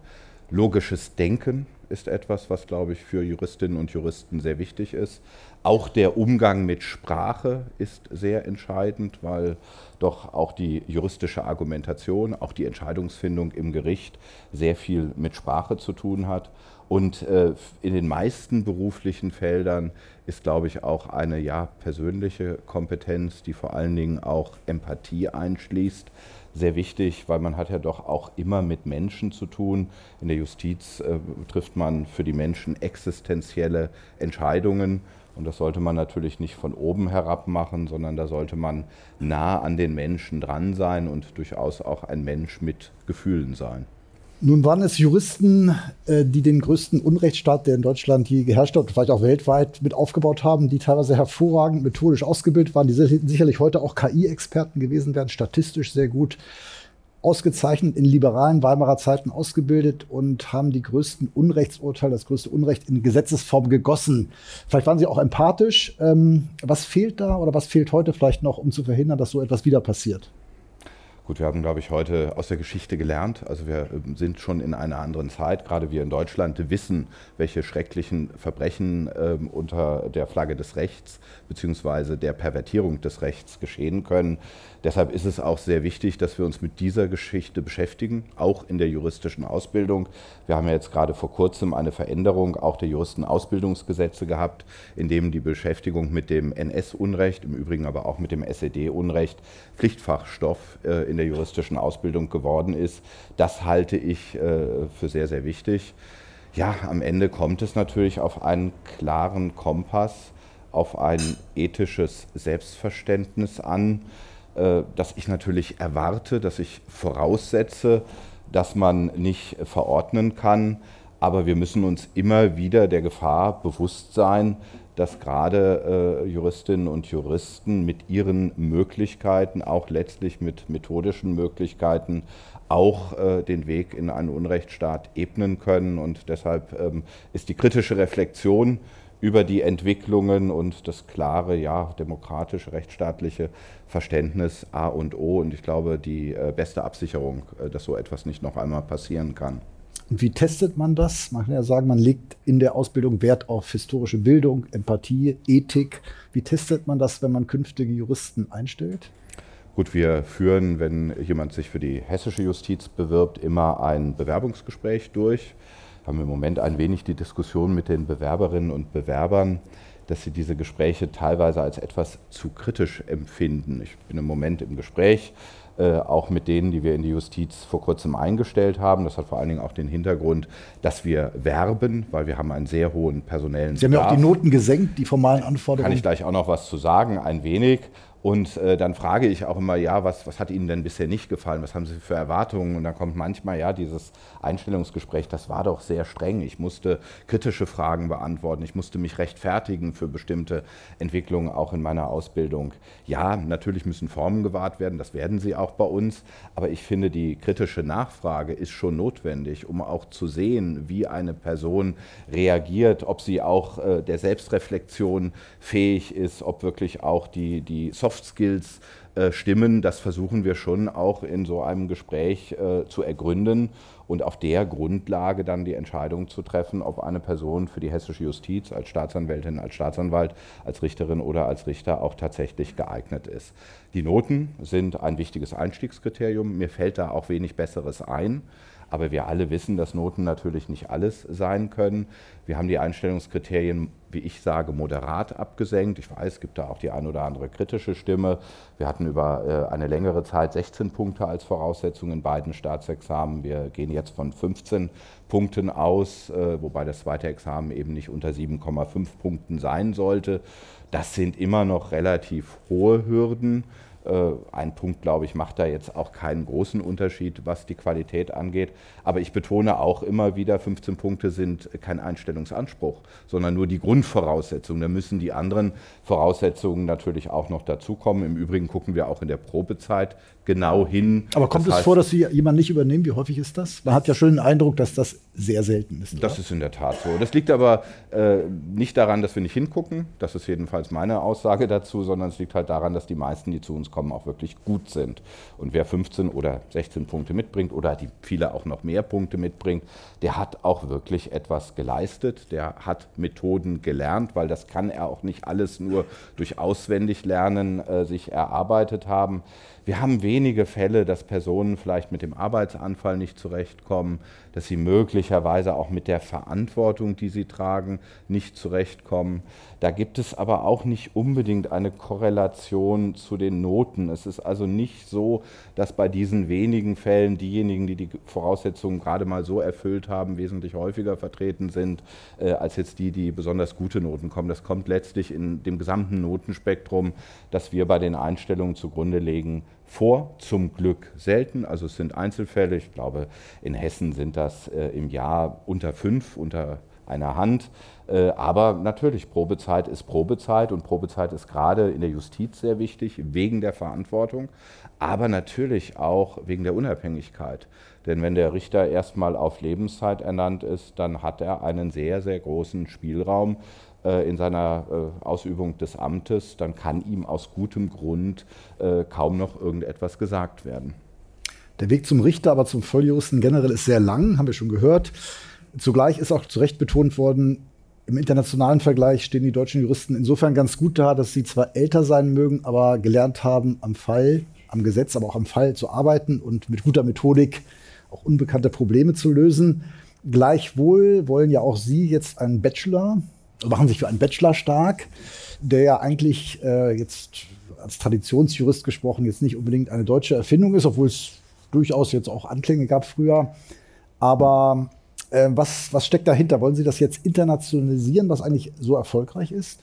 Logisches Denken ist etwas, was, glaube ich, für Juristinnen und Juristen sehr wichtig ist. Auch der Umgang mit Sprache ist sehr entscheidend, weil doch auch die juristische Argumentation, auch die Entscheidungsfindung im Gericht sehr viel mit Sprache zu tun hat. Und äh, in den meisten beruflichen Feldern ist, glaube ich, auch eine ja, persönliche Kompetenz, die vor allen Dingen auch Empathie einschließt, sehr wichtig, weil man hat ja doch auch immer mit Menschen zu tun. In der Justiz äh, trifft man für die Menschen existenzielle Entscheidungen. Und das sollte man natürlich nicht von oben herab machen, sondern da sollte man nah an den Menschen dran sein und durchaus auch ein Mensch mit Gefühlen sein. Nun waren es Juristen, äh, die den größten Unrechtsstaat, der in Deutschland je geherrscht hat, vielleicht auch weltweit mit aufgebaut haben, die teilweise hervorragend methodisch ausgebildet waren, die sicherlich heute auch KI-Experten gewesen wären, statistisch sehr gut ausgezeichnet, in liberalen Weimarer Zeiten ausgebildet und haben die größten Unrechtsurteile, das größte Unrecht in Gesetzesform gegossen. Vielleicht waren sie auch empathisch. Ähm, was fehlt da oder was fehlt heute vielleicht noch, um zu verhindern, dass so etwas wieder passiert? Gut, wir haben, glaube ich, heute aus der Geschichte gelernt. Also wir ähm, sind schon in einer anderen Zeit. Gerade wir in Deutschland wissen, welche schrecklichen Verbrechen ähm, unter der Flagge des Rechts bzw. der Pervertierung des Rechts geschehen können. Deshalb ist es auch sehr wichtig, dass wir uns mit dieser Geschichte beschäftigen, auch in der juristischen Ausbildung. Wir haben ja jetzt gerade vor kurzem eine Veränderung auch der Juristenausbildungsgesetze gehabt, in dem die Beschäftigung mit dem NS-Unrecht, im Übrigen aber auch mit dem SED-Unrecht, Pflichtfachstoff äh, in der juristischen Ausbildung geworden ist. Das halte ich äh, für sehr, sehr wichtig. Ja, am Ende kommt es natürlich auf einen klaren Kompass, auf ein ethisches Selbstverständnis an äh, dass ich natürlich erwarte, dass ich voraussetze, dass man nicht verordnen kann. Aber wir müssen uns immer wieder der Gefahr bewusst sein, dass gerade äh, Juristinnen und Juristen mit ihren Möglichkeiten, auch letztlich mit methodischen Möglichkeiten, auch äh, den Weg in einen Unrechtsstaat ebnen können. Und deshalb ähm, ist die kritische Reflexion über die Entwicklungen und das klare, ja, demokratische, rechtsstaatliche Verständnis A und O. Und ich glaube, die äh, beste Absicherung, äh, dass so etwas nicht noch einmal passieren kann. Und wie testet man das? Man kann ja sagen, man legt in der Ausbildung Wert auf historische Bildung, Empathie, Ethik. Wie testet man das, wenn man künftige Juristen einstellt? Gut, wir führen, wenn jemand sich für die hessische Justiz bewirbt, immer ein Bewerbungsgespräch durch. Wir haben im Moment ein wenig die Diskussion mit den Bewerberinnen und Bewerbern, dass sie diese Gespräche teilweise als etwas zu kritisch empfinden. Ich bin im Moment im Gespräch, äh, auch mit denen, die wir in die Justiz vor kurzem eingestellt haben. Das hat vor allen Dingen auch den Hintergrund, dass wir werben, weil wir haben einen sehr hohen personellen Sie haben ja auch die Noten gesenkt, die formalen Anforderungen. Kann ich gleich auch noch was zu sagen, ein wenig. Und äh, dann frage ich auch immer, ja, was, was hat Ihnen denn bisher nicht gefallen? Was haben Sie für Erwartungen? Und dann kommt manchmal, ja, dieses Einstellungsgespräch, das war doch sehr streng. Ich musste kritische Fragen beantworten. Ich musste mich rechtfertigen für bestimmte Entwicklungen auch in meiner Ausbildung. Ja, natürlich müssen Formen gewahrt werden, das werden sie auch bei uns. Aber ich finde, die kritische Nachfrage ist schon notwendig, um auch zu sehen, wie eine Person reagiert, ob sie auch äh, der Selbstreflexion fähig ist, ob wirklich auch die, die Software Soft Skills äh, stimmen, das versuchen wir schon auch in so einem Gespräch äh, zu ergründen und auf der Grundlage dann die Entscheidung zu treffen, ob eine Person für die hessische Justiz als Staatsanwältin, als Staatsanwalt, als Richterin oder als Richter auch tatsächlich geeignet ist. Die Noten sind ein wichtiges Einstiegskriterium. Mir fällt da auch wenig Besseres ein. Aber wir alle wissen, dass Noten natürlich nicht alles sein können. Wir haben die Einstellungskriterien, wie ich sage, moderat abgesenkt. Ich weiß, es gibt da auch die ein oder andere kritische Stimme. Wir hatten über äh, eine längere Zeit 16 Punkte als Voraussetzung in beiden Staatsexamen. Wir gehen jetzt von 15 Punkten aus, äh, wobei das zweite Examen eben nicht unter 7,5 Punkten sein sollte. Das sind immer noch relativ hohe Hürden. Äh, ein Punkt, glaube ich, macht da jetzt auch keinen großen Unterschied, was die Qualität angeht. Aber ich betone auch immer wieder, 15 Punkte sind kein Einstellungsanspruch, sondern nur die Grundvoraussetzungen. Da müssen die anderen Voraussetzungen natürlich auch noch dazukommen. Im Übrigen gucken wir auch in der Probezeit genau hin. Aber kommt das es vor, dass Sie jemanden nicht übernehmen? Wie häufig ist das? Man hat ja schon den Eindruck, dass das sehr selten ist. Das oder? ist in der Tat so. Das liegt aber äh, nicht daran, dass wir nicht hingucken. Das ist jedenfalls meine Aussage dazu, sondern es liegt halt daran, dass die meisten, die zu uns kommen, auch wirklich gut sind. Und wer 15 oder 16 Punkte mitbringt oder die viele auch noch mehr Punkte mitbringt, der hat auch wirklich etwas geleistet. Der hat Methoden gelernt, weil das kann er auch nicht alles nur durch Auswendiglernen äh, sich erarbeitet haben. Wir haben wenige Fälle, dass Personen vielleicht mit dem Arbeitsanfall nicht zurechtkommen, dass sie möglicherweise auch mit der Verantwortung, die sie tragen, nicht zurechtkommen. Da gibt es aber auch nicht unbedingt eine Korrelation zu den Noten. Es ist also nicht so, dass bei diesen wenigen Fällen diejenigen, die die Voraussetzungen gerade mal so erfüllt haben, wesentlich häufiger vertreten sind, äh, als jetzt die, die besonders gute Noten kommen. Das kommt letztlich in dem gesamten Notenspektrum, das wir bei den Einstellungen zugrunde legen, vor, zum Glück selten. Also es sind Einzelfälle. Ich glaube, in Hessen sind das äh, im Jahr unter fünf, unter einer Hand. Äh, aber natürlich, Probezeit ist Probezeit und Probezeit ist gerade in der Justiz sehr wichtig, wegen der Verantwortung, aber natürlich auch wegen der Unabhängigkeit. Denn wenn der Richter erstmal auf Lebenszeit ernannt ist, dann hat er einen sehr, sehr großen Spielraum äh, in seiner äh, Ausübung des Amtes, dann kann ihm aus gutem Grund kaum noch irgendetwas gesagt werden. Der Weg zum Richter, aber zum Volljuristen generell ist sehr lang, haben wir schon gehört. Zugleich ist auch zu Recht betont worden, im internationalen Vergleich stehen die deutschen Juristen insofern ganz gut da, dass sie zwar älter sein mögen, aber gelernt haben, am Fall, am Gesetz, aber auch am Fall zu arbeiten und mit guter Methodik auch unbekannte Probleme zu lösen. Gleichwohl wollen ja auch Sie jetzt einen Bachelor, machen sich für einen Bachelor stark, der ja eigentlich äh, jetzt als Traditionsjurist gesprochen jetzt nicht unbedingt eine deutsche Erfindung ist, obwohl es durchaus jetzt auch Anklänge gab früher. Aber äh, was, was steckt dahinter? Wollen Sie das jetzt internationalisieren, was eigentlich so erfolgreich ist?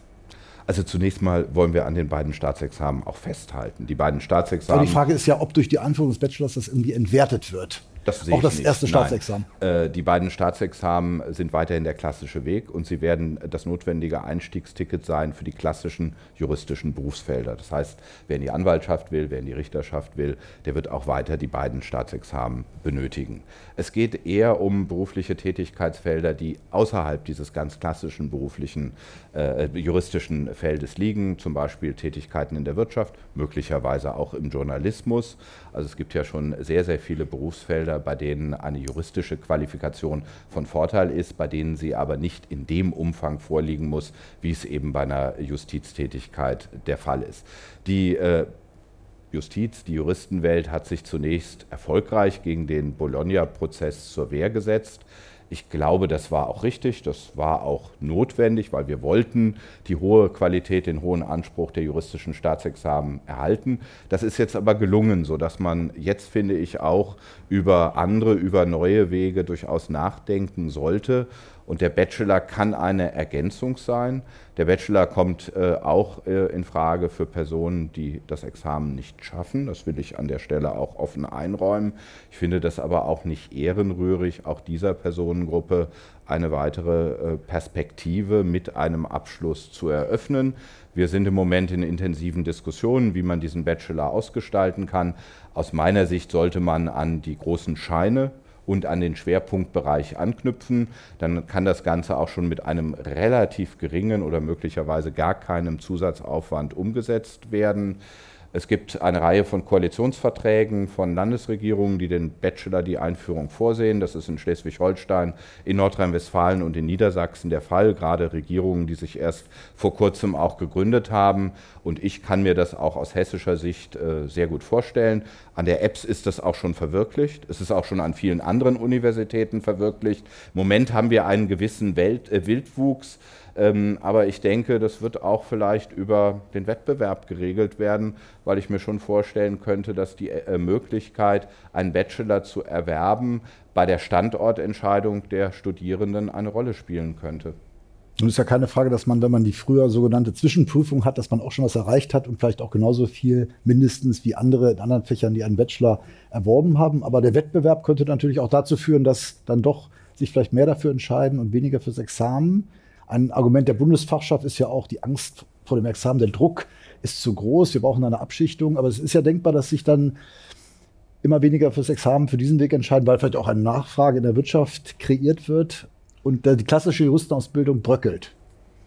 Also zunächst mal wollen wir an den beiden Staatsexamen auch festhalten. Die beiden Staatsexamen. Aber die Frage ist ja, ob durch die Einführung des Bachelors das irgendwie entwertet wird. Das auch das nicht. erste Staatsexamen. Äh, die beiden Staatsexamen sind weiterhin der klassische Weg und sie werden das notwendige Einstiegsticket sein für die klassischen juristischen Berufsfelder. Das heißt, wer in die Anwaltschaft will, wer in die Richterschaft will, der wird auch weiter die beiden Staatsexamen benötigen. Es geht eher um berufliche Tätigkeitsfelder, die außerhalb dieses ganz klassischen beruflichen äh, juristischen Feldes liegen, zum Beispiel Tätigkeiten in der Wirtschaft, möglicherweise auch im Journalismus. Also es gibt ja schon sehr, sehr viele Berufsfelder, bei denen eine juristische Qualifikation von Vorteil ist, bei denen sie aber nicht in dem Umfang vorliegen muss, wie es eben bei einer Justiztätigkeit der Fall ist. Die äh, Justiz, die Juristenwelt hat sich zunächst erfolgreich gegen den Bologna-Prozess zur Wehr gesetzt. Ich glaube, das war auch richtig, das war auch notwendig, weil wir wollten die hohe Qualität, den hohen Anspruch der juristischen Staatsexamen erhalten. Das ist jetzt aber gelungen, sodass man jetzt, finde ich, auch über andere, über neue Wege durchaus nachdenken sollte. Und der Bachelor kann eine Ergänzung sein. Der Bachelor kommt äh, auch äh, in Frage für Personen, die das Examen nicht schaffen. Das will ich an der Stelle auch offen einräumen. Ich finde das aber auch nicht ehrenrührig, auch dieser Personengruppe eine weitere äh, Perspektive mit einem Abschluss zu eröffnen. Wir sind im Moment in intensiven Diskussionen, wie man diesen Bachelor ausgestalten kann. Aus meiner Sicht sollte man an die großen Scheine und an den Schwerpunktbereich anknüpfen, dann kann das Ganze auch schon mit einem relativ geringen oder möglicherweise gar keinem Zusatzaufwand umgesetzt werden. Es gibt eine Reihe von Koalitionsverträgen von Landesregierungen, die den Bachelor die Einführung vorsehen. Das ist in Schleswig-Holstein, in Nordrhein-Westfalen und in Niedersachsen der Fall. Gerade Regierungen, die sich erst vor kurzem auch gegründet haben. Und ich kann mir das auch aus hessischer Sicht äh, sehr gut vorstellen. An der EBS ist das auch schon verwirklicht. Es ist auch schon an vielen anderen Universitäten verwirklicht. Im Moment haben wir einen gewissen Welt, äh, Wildwuchs. Ähm, aber ich denke, das wird auch vielleicht über den Wettbewerb geregelt werden, weil ich mir schon vorstellen könnte, dass die äh, Möglichkeit, einen Bachelor zu erwerben, bei der Standortentscheidung der Studierenden eine Rolle spielen könnte. Nun ist ja keine Frage, dass man, wenn man die früher sogenannte Zwischenprüfung hat, dass man auch schon was erreicht hat und vielleicht auch genauso viel mindestens wie andere in anderen Fächern, die einen Bachelor erworben haben. Aber der Wettbewerb könnte natürlich auch dazu führen, dass dann doch sich vielleicht mehr dafür entscheiden und weniger fürs Examen. Ein Argument der Bundesfachschaft ist ja auch die Angst vor dem Examen. Der Druck ist zu groß. Wir brauchen eine Abschichtung. Aber es ist ja denkbar, dass sich dann immer weniger fürs Examen, für diesen Weg entscheiden, weil vielleicht auch eine Nachfrage in der Wirtschaft kreiert wird und die klassische Juristenausbildung bröckelt.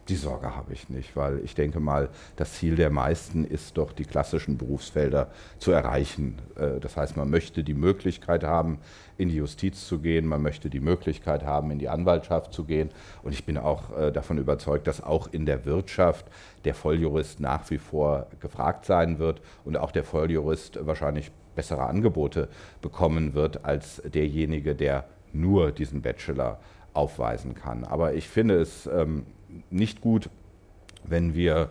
Die Sorge habe ich nicht, weil ich denke mal, das Ziel der meisten ist doch, die klassischen Berufsfelder zu erreichen. Äh, das heißt, man möchte die Möglichkeit haben, in die Justiz zu gehen, man möchte die Möglichkeit haben, in die Anwaltschaft zu gehen. Und ich bin auch äh, davon überzeugt, dass auch in der Wirtschaft der Volljurist nach wie vor gefragt sein wird und auch der Volljurist wahrscheinlich bessere Angebote bekommen wird als derjenige, der nur diesen Bachelor aufweisen kann. Aber ich finde es ähm, nicht gut, wenn wir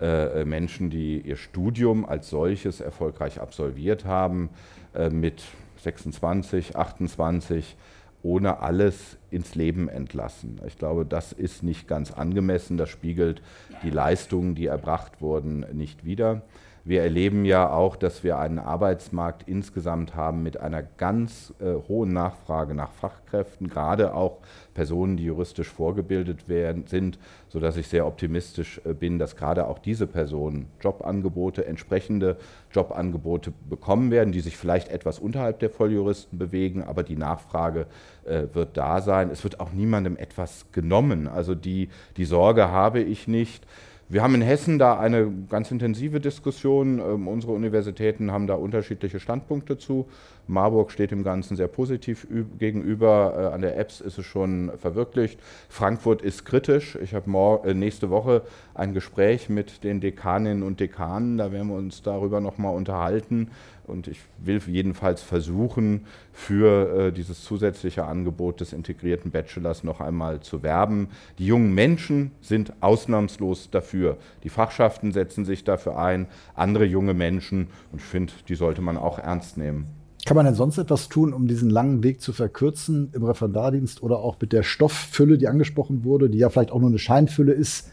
äh, Menschen, die ihr Studium als solches erfolgreich absolviert haben, äh, mit 26, 28 ohne alles ins Leben entlassen. Ich glaube, das ist nicht ganz angemessen. Das spiegelt die Leistungen, die erbracht wurden, nicht wider. Wir erleben ja auch, dass wir einen Arbeitsmarkt insgesamt haben mit einer ganz äh, hohen Nachfrage nach Fachkräften, gerade auch Personen, die juristisch vorgebildet werden, sind, sodass ich sehr optimistisch äh, bin, dass gerade auch diese Personen Jobangebote, entsprechende Jobangebote bekommen werden, die sich vielleicht etwas unterhalb der Volljuristen bewegen, aber die Nachfrage äh, wird da sein. Es wird auch niemandem etwas genommen. Also die, die Sorge habe ich nicht. Wir haben in Hessen da eine ganz intensive Diskussion. Ähm, unsere Universitäten haben da unterschiedliche Standpunkte zu. Marburg steht dem Ganzen sehr positiv gegenüber. Äh, an der Apps ist es schon verwirklicht. Frankfurt ist kritisch. Ich habe äh, nächste Woche ein Gespräch mit den Dekaninnen und Dekanen. Da werden wir uns darüber nochmal unterhalten. Und ich will jedenfalls versuchen, für äh, dieses zusätzliche Angebot des integrierten Bachelors noch einmal zu werben. Die jungen Menschen sind ausnahmslos dafür. Die Fachschaften setzen sich dafür ein, andere junge Menschen. Und ich finde, die sollte man auch ernst nehmen. Kann man denn sonst etwas tun, um diesen langen Weg zu verkürzen im Referendardienst oder auch mit der Stofffülle, die angesprochen wurde, die ja vielleicht auch nur eine Scheinfülle ist,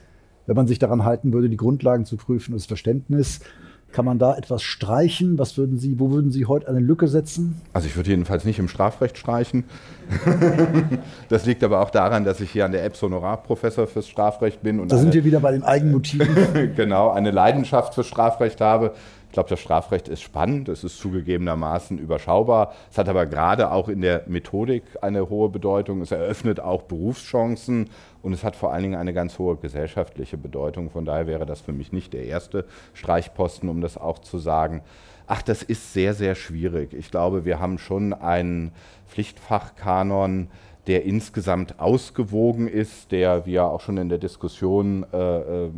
wenn man sich daran halten würde, die Grundlagen zu prüfen und das Verständnis? Kann man da etwas streichen? Was würden Sie, wo würden Sie heute eine Lücke setzen? Also ich würde jedenfalls nicht im Strafrecht streichen. das liegt aber auch daran, dass ich hier an der EBS Honorarprofessor fürs Strafrecht bin. Und da sind wir wieder bei den Eigenmotiven. genau, eine Leidenschaft fürs Strafrecht habe. Ich glaube, das Strafrecht ist spannend, es ist zugegebenermaßen überschaubar. Es hat aber gerade auch in der Methodik eine hohe Bedeutung. Es eröffnet auch Berufschancen und es hat vor allen Dingen eine ganz hohe gesellschaftliche Bedeutung. Von daher wäre das für mich nicht der erste Streichposten, um das auch zu sagen. Ach, das ist sehr, sehr schwierig. Ich glaube, wir haben schon einen Pflichtfachkanon, der insgesamt ausgewogen ist, der, wie ja auch schon in der Diskussion äh, äh,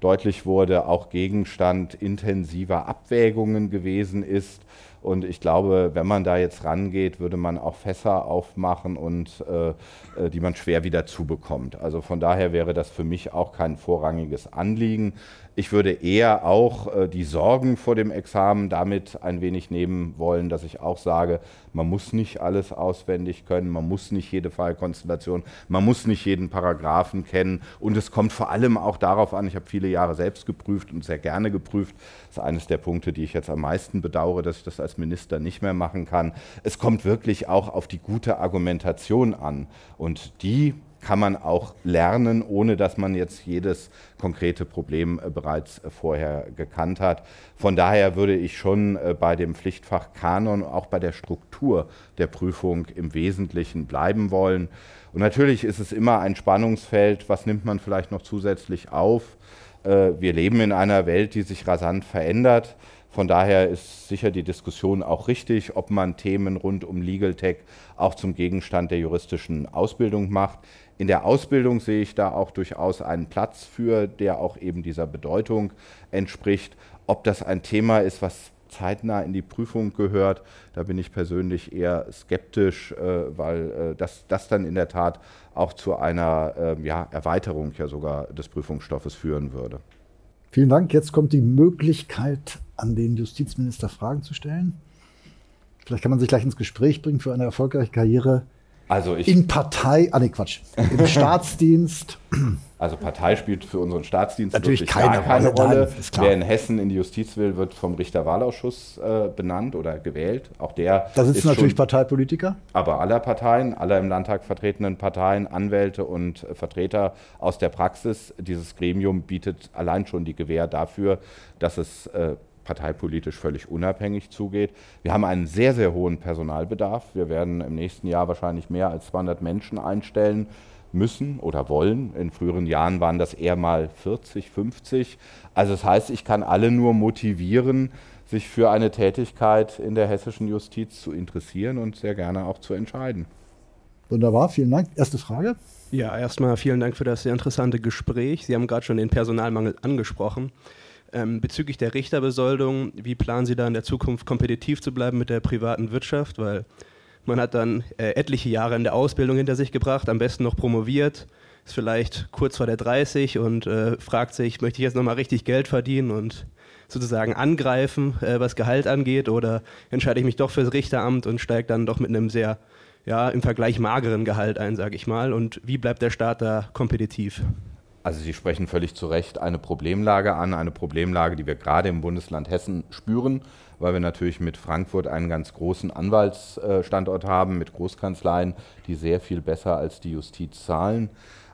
deutlich wurde, auch Gegenstand intensiver Abwägungen gewesen ist. Und ich glaube, wenn man da jetzt rangeht, würde man auch Fässer aufmachen und äh, äh die man schwer wieder zubekommt. Also von daher wäre das für mich auch kein vorrangiges Anliegen. Ich würde eher auch äh, die Sorgen vor dem Examen damit ein wenig nehmen wollen, dass ich auch sage, man muss nicht alles auswendig können, man muss nicht jede Fallkonstellation, man muss nicht jeden Paragraphen kennen. Und es kommt vor allem auch darauf an, ich habe viele Jahre selbst geprüft und sehr gerne geprüft, das ist eines der Punkte, die ich jetzt am meisten bedauere, dass ich das als Minister nicht mehr machen kann. Es kommt wirklich auch auf die gute Argumentation an. Und die kann man auch lernen, ohne dass man jetzt jedes konkrete Problem äh, bereits äh, vorher gekannt hat. Von daher würde ich schon äh, bei dem Pflichtfach Kanon, auch bei der Struktur der Prüfung im Wesentlichen bleiben wollen. Und natürlich ist es immer ein Spannungsfeld, was nimmt man vielleicht noch zusätzlich auf. Wir leben in einer Welt, die sich rasant verändert. Von daher ist sicher die Diskussion auch richtig, ob man Themen rund um Legal Tech auch zum Gegenstand der juristischen Ausbildung macht. In der Ausbildung sehe ich da auch durchaus einen Platz für, der auch eben dieser Bedeutung entspricht. Ob das ein Thema ist, was zeitnah in die Prüfung gehört, da bin ich persönlich eher skeptisch, äh, weil äh, das, das dann in der Tat auch zu einer äh, ja, Erweiterung ja sogar des Prüfungsstoffes führen würde. Vielen Dank. Jetzt kommt die Möglichkeit, an den Justizminister Fragen zu stellen. Vielleicht kann man sich gleich ins Gespräch bringen für eine erfolgreiche Karriere also ich, in Partei, ah nee, Quatsch, im Staatsdienst. Also Partei spielt für unseren Staatsdienst natürlich keine, keine Rolle. Nein, Wer in Hessen in die Justiz will, wird vom Richterwahlausschuss äh, benannt oder gewählt. Auch der. Da sitzen natürlich Parteipolitiker. Aber aller Parteien, aller im Landtag vertretenen Parteien, Anwälte und äh, Vertreter aus der Praxis. Dieses Gremium bietet allein schon die Gewähr dafür, dass es äh, parteipolitisch völlig unabhängig zugeht. Wir haben einen sehr, sehr hohen Personalbedarf. Wir werden im nächsten Jahr wahrscheinlich mehr als 200 Menschen einstellen müssen oder wollen. In früheren Jahren waren das eher mal 40, 50. Also das heißt, ich kann alle nur motivieren, sich für eine Tätigkeit in der hessischen Justiz zu interessieren und sehr gerne auch zu entscheiden. Wunderbar, vielen Dank. Erste Frage. Ja, erstmal vielen Dank für das sehr interessante Gespräch. Sie haben gerade schon den Personalmangel angesprochen. Ähm, bezüglich der Richterbesoldung, wie planen Sie da in der Zukunft kompetitiv zu bleiben mit der privaten Wirtschaft? Weil man hat dann äh, etliche Jahre in der Ausbildung hinter sich gebracht, am besten noch promoviert, ist vielleicht kurz vor der 30 und äh, fragt sich, möchte ich jetzt nochmal richtig Geld verdienen und sozusagen angreifen, äh, was Gehalt angeht, oder entscheide ich mich doch fürs Richteramt und steige dann doch mit einem sehr, ja, im Vergleich mageren Gehalt ein, sage ich mal. Und wie bleibt der Staat da kompetitiv? Also Sie sprechen völlig zu Recht eine Problemlage an, eine Problemlage, die wir gerade im Bundesland Hessen spüren, weil wir natürlich mit Frankfurt einen ganz großen Anwaltsstandort haben, mit Großkanzleien, die sehr viel besser als die Justiz zahlen.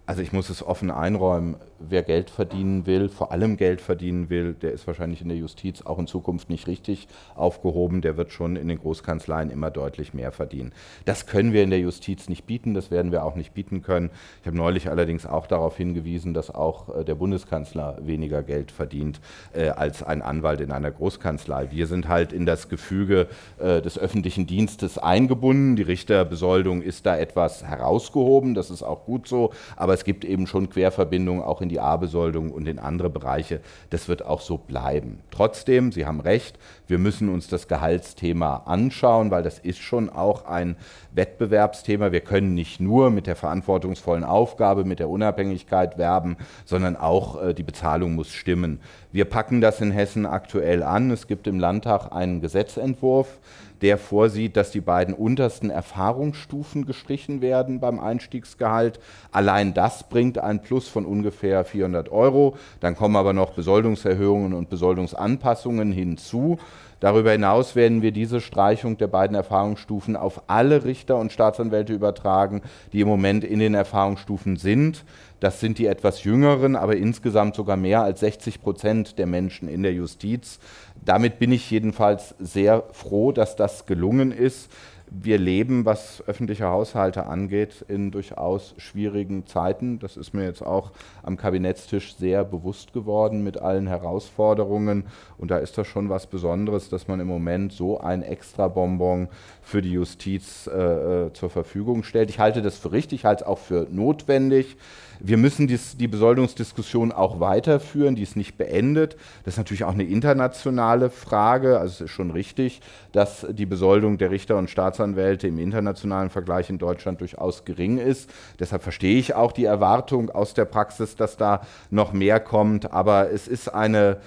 Also ich muss es offen einräumen, wer Geld verdienen will, vor allem Geld verdienen will, der ist wahrscheinlich in der Justiz auch in Zukunft nicht richtig aufgehoben. Der wird schon in den Großkanzleien immer deutlich mehr verdienen. Das können wir in der Justiz nicht bieten, das werden wir auch nicht bieten können. Ich habe neulich allerdings auch darauf hingewiesen, dass auch äh, der Bundeskanzler weniger Geld verdient äh, als ein Anwalt in einer Großkanzlei. Wir sind halt in das Gefüge äh, des öffentlichen Dienstes eingebunden. Die Richterbesoldung ist da etwas herausgehoben, das ist auch gut so, aber es gibt eben schon Querverbindungen auch in die A-Besoldung und in andere Bereiche. Das wird auch so bleiben. Trotzdem, Sie haben recht, wir müssen uns das Gehaltsthema anschauen, weil das ist schon auch ein Wettbewerbsthema. Wir können nicht nur mit der verantwortungsvollen Aufgabe, mit der Unabhängigkeit werben, sondern auch äh, die Bezahlung muss stimmen. Wir packen das in Hessen aktuell an. Es gibt im Landtag einen Gesetzentwurf, der vorsieht, dass die beiden untersten Erfahrungsstufen gestrichen werden beim Einstiegsgehalt. Allein das bringt ein Plus von ungefähr 400 Euro. Dann kommen aber noch Besoldungserhöhungen und Besoldungsanpassungen hinzu. Darüber hinaus werden wir diese Streichung der beiden Erfahrungsstufen auf alle Richter und Staatsanwälte übertragen, die im Moment in den Erfahrungsstufen sind. Das sind die etwas jüngeren, aber insgesamt sogar mehr als 60 Prozent der Menschen in der Justiz. Damit bin ich jedenfalls sehr froh, dass das gelungen ist. wir leben, was öffentliche Haushalte angeht, in durchaus schwierigen Zeiten. Das ist mir jetzt auch am Kabinettstisch sehr bewusst geworden mit allen Herausforderungen. Und da ist das schon was Besonderes, dass man im Moment so ein Extrabonbon für die Justiz äh, äh zur Verfügung stellt. Ich halte das für richtig, halte es auch für notwendig. Wir müssen dies, die Besoldungsdiskussion auch weiterführen, die ist nicht beendet. Das ist natürlich auch eine internationale Frage. Also es ist schon richtig, dass die Besoldung der Richter und Staatsanwälte im internationalen Vergleich in Deutschland durchaus gering ist. Deshalb verstehe ich auch die Erwartung aus der Praxis, dass da noch mehr kommt. Aber es ist eine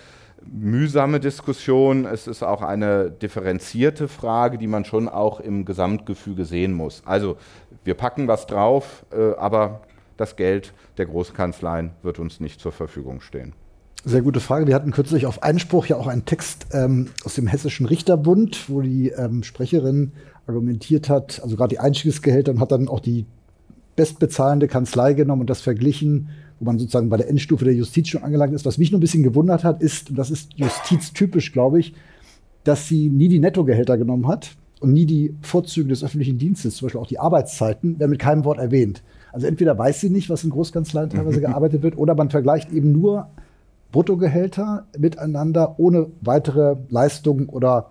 mühsame Diskussion. Es ist auch eine differenzierte Frage, die man schon auch im Gesamtgefüge sehen muss. Also wir packen was drauf, äh, aber das Geld der Großkanzleien wird uns nicht zur Verfügung stehen. Sehr gute Frage. Wir hatten kürzlich auf Einspruch ja auch einen Text ähm, aus dem Hessischen Richterbund, wo die ähm, Sprecherin argumentiert hat, also gerade die Einstiegsgehälter und hat dann auch die bestbezahlende Kanzlei genommen und das verglichen, wo man sozusagen bei der Endstufe der Justiz schon angelangt ist. Was mich nur ein bisschen gewundert hat, ist, und das ist justiztypisch, glaube ich, dass sie nie die Nettogehälter genommen hat und nie die Vorzüge des öffentlichen Dienstes, zum Beispiel auch die Arbeitszeiten, werden mit keinem Wort erwähnt. Also entweder weiß sie nicht, was in Großkanzleien teilweise gearbeitet wird, oder man vergleicht eben nur Bruttogehälter miteinander ohne weitere Leistungen oder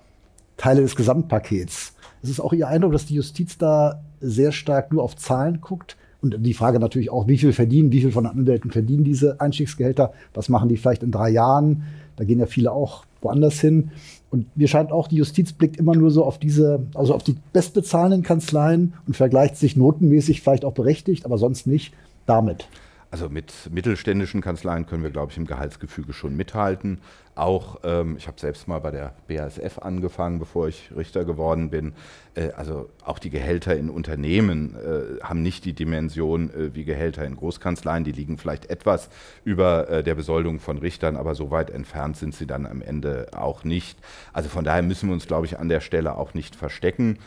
Teile des Gesamtpakets. Es ist auch Ihr Eindruck, dass die Justiz da sehr stark nur auf Zahlen guckt. Und die Frage natürlich auch, wie viel verdienen, wie viel von Anwälten verdienen diese Einstiegsgehälter? Was machen die vielleicht in drei Jahren? Da gehen ja viele auch woanders hin. Und mir scheint auch, die Justiz blickt immer nur so auf diese, also auf die bestbezahlenden Kanzleien und vergleicht sich notenmäßig vielleicht auch berechtigt, aber sonst nicht damit. Also mit mittelständischen Kanzleien können wir, glaube ich, im Gehaltsgefüge schon mithalten. Auch, ähm, ich habe selbst mal bei der BASF angefangen, bevor ich Richter geworden bin. Äh, also auch die Gehälter in Unternehmen äh, haben nicht die Dimension äh, wie Gehälter in Großkanzleien. Die liegen vielleicht etwas über äh, der Besoldung von Richtern, aber so weit entfernt sind sie dann am Ende auch nicht. Also von daher müssen wir uns, glaube ich, an der Stelle auch nicht verstecken.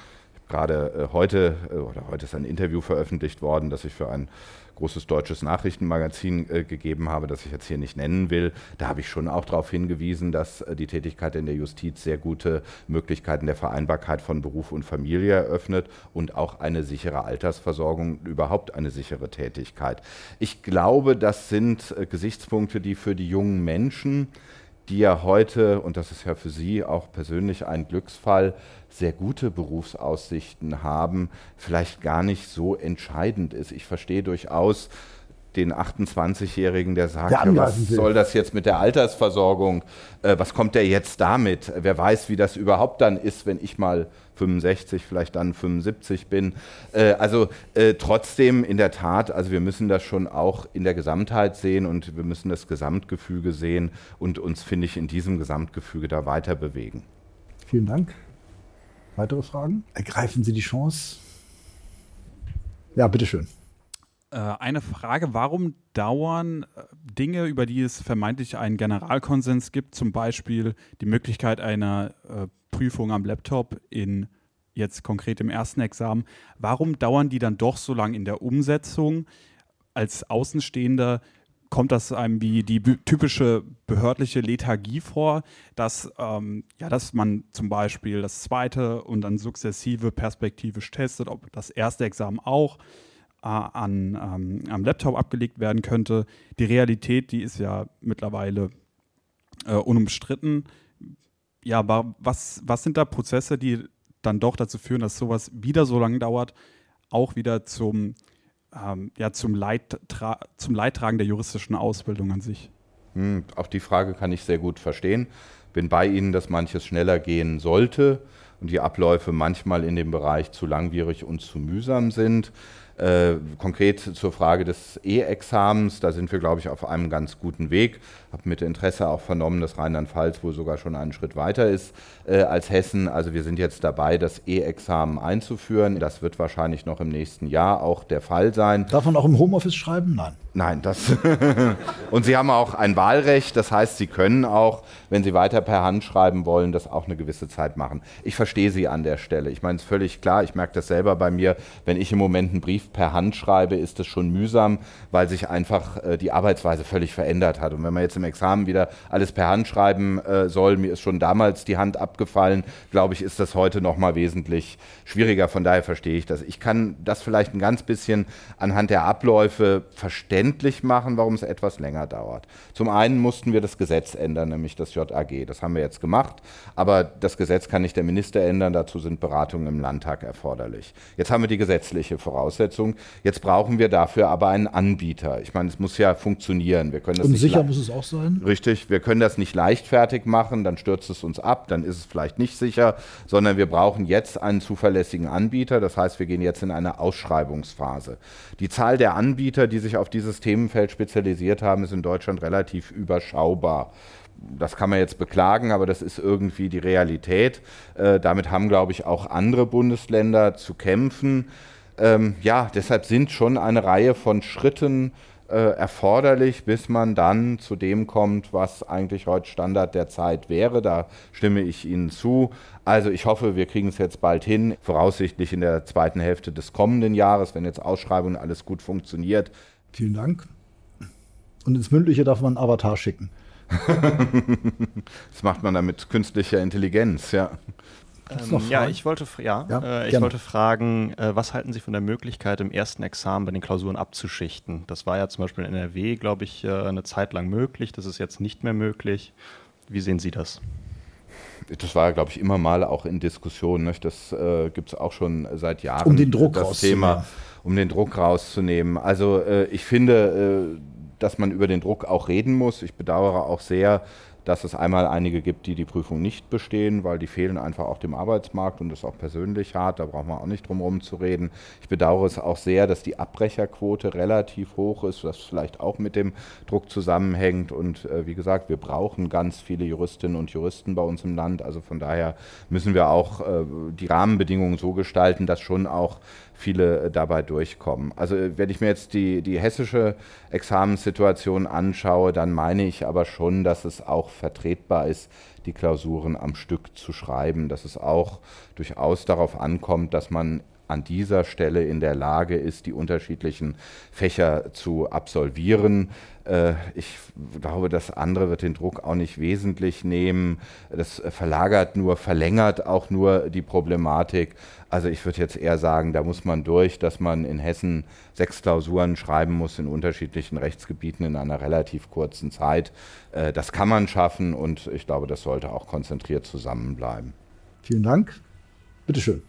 Gerade äh, heute, äh, oder heute ist ein Interview veröffentlicht worden, das ich für ein großes deutsches Nachrichtenmagazin äh, gegeben habe, das ich jetzt hier nicht nennen will, da habe ich schon auch darauf hingewiesen, dass äh, die Tätigkeit in der Justiz sehr gute Möglichkeiten der Vereinbarkeit von Beruf und Familie eröffnet und auch eine sichere Altersversorgung, überhaupt eine sichere Tätigkeit. Ich glaube, das sind äh, Gesichtspunkte, die für die jungen Menschen die ja heute, und das ist ja für Sie auch persönlich ein Glücksfall, sehr gute Berufsaussichten haben, vielleicht gar nicht so entscheidend ist. Ich verstehe durchaus den 28-Jährigen, der sagt, ja, was soll das jetzt mit der Altersversorgung? Äh, was kommt der jetzt damit? Wer weiß, wie das überhaupt dann ist, wenn ich mal 65, vielleicht dann 75 bin. Äh, also äh, trotzdem in der Tat, also wir müssen das schon auch in der Gesamtheit sehen und wir müssen das Gesamtgefüge sehen und uns, finde ich, in diesem Gesamtgefüge da weiter bewegen. Vielen Dank. Weitere Fragen? Ergreifen Sie die Chance. Ja, bitteschön. Äh, eine Frage, warum dauern äh, Dinge, über die es vermeintlich einen Generalkonsens gibt, zum Beispiel die Möglichkeit einer äh, Prüfung am Laptop in jetzt konkret im ersten Examen, warum dauern die dann doch so lange in der Umsetzung? Als Außenstehender kommt das einem wie die typische behördliche Lethargie vor, dass, ähm, ja, dass man zum Beispiel das zweite und dann sukzessive perspektivisch testet, ob das erste Examen auch an, ähm, am Laptop abgelegt werden könnte. Die Realität, die ist ja mittlerweile äh, unumstritten. Ja, aber was, was sind da Prozesse, die dann doch dazu führen, dass sowas wieder so lange dauert, auch wieder zum, ähm, ja, zum, Leidtra zum Leidtragen der juristischen Ausbildung an sich? Hm, auch die Frage kann ich sehr gut verstehen. Bin bei Ihnen, dass manches schneller gehen sollte und die Abläufe manchmal in dem Bereich zu langwierig und zu mühsam sind. Äh, konkret zur Frage des E-Examens, da sind wir, glaube ich, auf einem ganz guten Weg. Ich Habe mit Interesse auch vernommen, dass Rheinland-Pfalz wohl sogar schon einen Schritt weiter ist äh, als Hessen. Also wir sind jetzt dabei, das E-Examen einzuführen. Das wird wahrscheinlich noch im nächsten Jahr auch der Fall sein. Darf man auch im Homeoffice schreiben? Nein. Nein, das. und Sie haben auch ein Wahlrecht, das heißt, Sie können auch, wenn Sie weiter per Hand schreiben wollen, das auch eine gewisse Zeit machen. Ich verstehe Sie an der Stelle. Ich meine, es ist völlig klar, ich merke das selber bei mir, wenn ich im Moment einen Brief per Hand schreibe, ist es schon mühsam, weil sich einfach äh, die Arbeitsweise völlig verändert hat. Und wenn man jetzt im Examen wieder alles per Hand schreiben äh, soll, mir ist schon damals die Hand abgefallen, glaube ich, ist das heute noch mal wesentlich schwieriger. Von daher verstehe ich das. Ich kann das vielleicht ein ganz bisschen anhand der Abläufe verständlich machen, warum es etwas länger dauert. Zum einen mussten wir das Gesetz ändern, nämlich das JAG. Das haben wir jetzt gemacht, aber das Gesetz kann nicht der Minister ändern. Dazu sind Beratungen im Landtag erforderlich. Jetzt haben wir die gesetzliche Voraussetzung. Jetzt brauchen wir dafür aber einen Anbieter. Ich meine, es muss ja funktionieren. Wir können das Und sicher muss es auch sein. Richtig, wir können das nicht leichtfertig machen, dann stürzt es uns ab, dann ist es vielleicht nicht sicher, sondern wir brauchen jetzt einen zuverlässigen Anbieter. Das heißt, wir gehen jetzt in eine Ausschreibungsphase. Die Zahl der Anbieter, die sich auf dieses Themenfeld spezialisiert haben, ist in Deutschland relativ überschaubar das kann man jetzt beklagen, aber das ist irgendwie die Realität. Äh, damit haben, glaube ich, auch andere Bundesländer zu kämpfen. Ähm, ja, deshalb sind schon eine Reihe von Schritten erforderlich, bis man dann zu dem kommt, was eigentlich heute Standard der Zeit wäre. Da stimme ich Ihnen zu. Also ich hoffe, wir kriegen es jetzt bald hin, voraussichtlich in der zweiten Hälfte des kommenden Jahres, wenn jetzt Ausschreibungen alles gut funktioniert. Vielen Dank. Und ins Mündliche darf man einen Avatar schicken. das macht man dann mit künstlicher Intelligenz, ja. Ähm, ja, ich wollte, ja, ja äh, ich wollte fragen, äh, was halten Sie von der Möglichkeit, im ersten Examen bei den Klausuren abzuschichten? Das war ja zum Beispiel in NRW, glaube ich, äh, eine Zeit lang möglich. Das ist jetzt nicht mehr möglich. Wie sehen Sie das? Das war, glaube ich, immer mal auch in Diskussion. Nicht? Das äh, gibt es auch schon seit Jahren. Um den Druck das Thema, um den Druck rauszunehmen. Also äh, ich finde, äh, dass man über den Druck auch reden muss. Ich bedauere auch sehr, dass es einmal einige gibt, die die Prüfung nicht bestehen, weil die fehlen einfach auch dem Arbeitsmarkt und das auch persönlich hart. Da braucht man auch nicht drum herum zu reden. Ich bedauere es auch sehr, dass die Abbrecherquote relativ hoch ist, was vielleicht auch mit dem Druck zusammenhängt. Und äh, wie gesagt, wir brauchen ganz viele Juristinnen und Juristen bei uns im Land. Also von daher müssen wir auch äh, die Rahmenbedingungen so gestalten, dass schon auch viele äh, dabei durchkommen. Also äh, wenn ich mir jetzt die, die hessische Examenssituation anschaue, dann meine ich aber schon, dass es auch vertretbar ist, die Klausuren am Stück zu schreiben, dass es auch durchaus darauf ankommt, dass man an dieser Stelle in der Lage ist, die unterschiedlichen Fächer zu absolvieren. Äh, ich glaube, das andere wird den Druck auch nicht wesentlich nehmen. Das verlagert nur, verlängert auch nur die Problematik. Also ich würde jetzt eher sagen, da muss man durch, dass man in Hessen sechs Klausuren schreiben muss in unterschiedlichen Rechtsgebieten in einer relativ kurzen Zeit. Äh, das kann man schaffen und ich glaube, das sollte auch konzentriert zusammenbleiben. Vielen Dank. Bitteschön.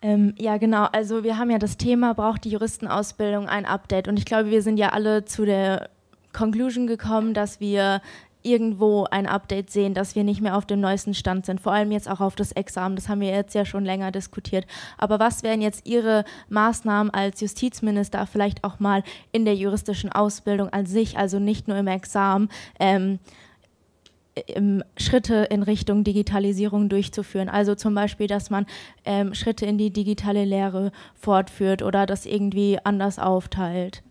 Ähm, ja, genau. Also wir haben ja das Thema, braucht die Juristenausbildung ein Update? Und ich glaube, wir sind ja alle zu der Conclusion gekommen, dass wir irgendwo ein Update sehen, dass wir nicht mehr auf dem neuesten Stand sind, vor allem jetzt auch auf das Examen, das haben wir jetzt ja schon länger diskutiert. Aber was wären jetzt Ihre Maßnahmen als Justizminister, vielleicht auch mal in der juristischen Ausbildung an sich, also nicht nur im Examen, ähm, Schritte in Richtung Digitalisierung durchzuführen. Also zum Beispiel, dass man ähm, Schritte in die digitale Lehre fortführt oder das irgendwie anders aufteilt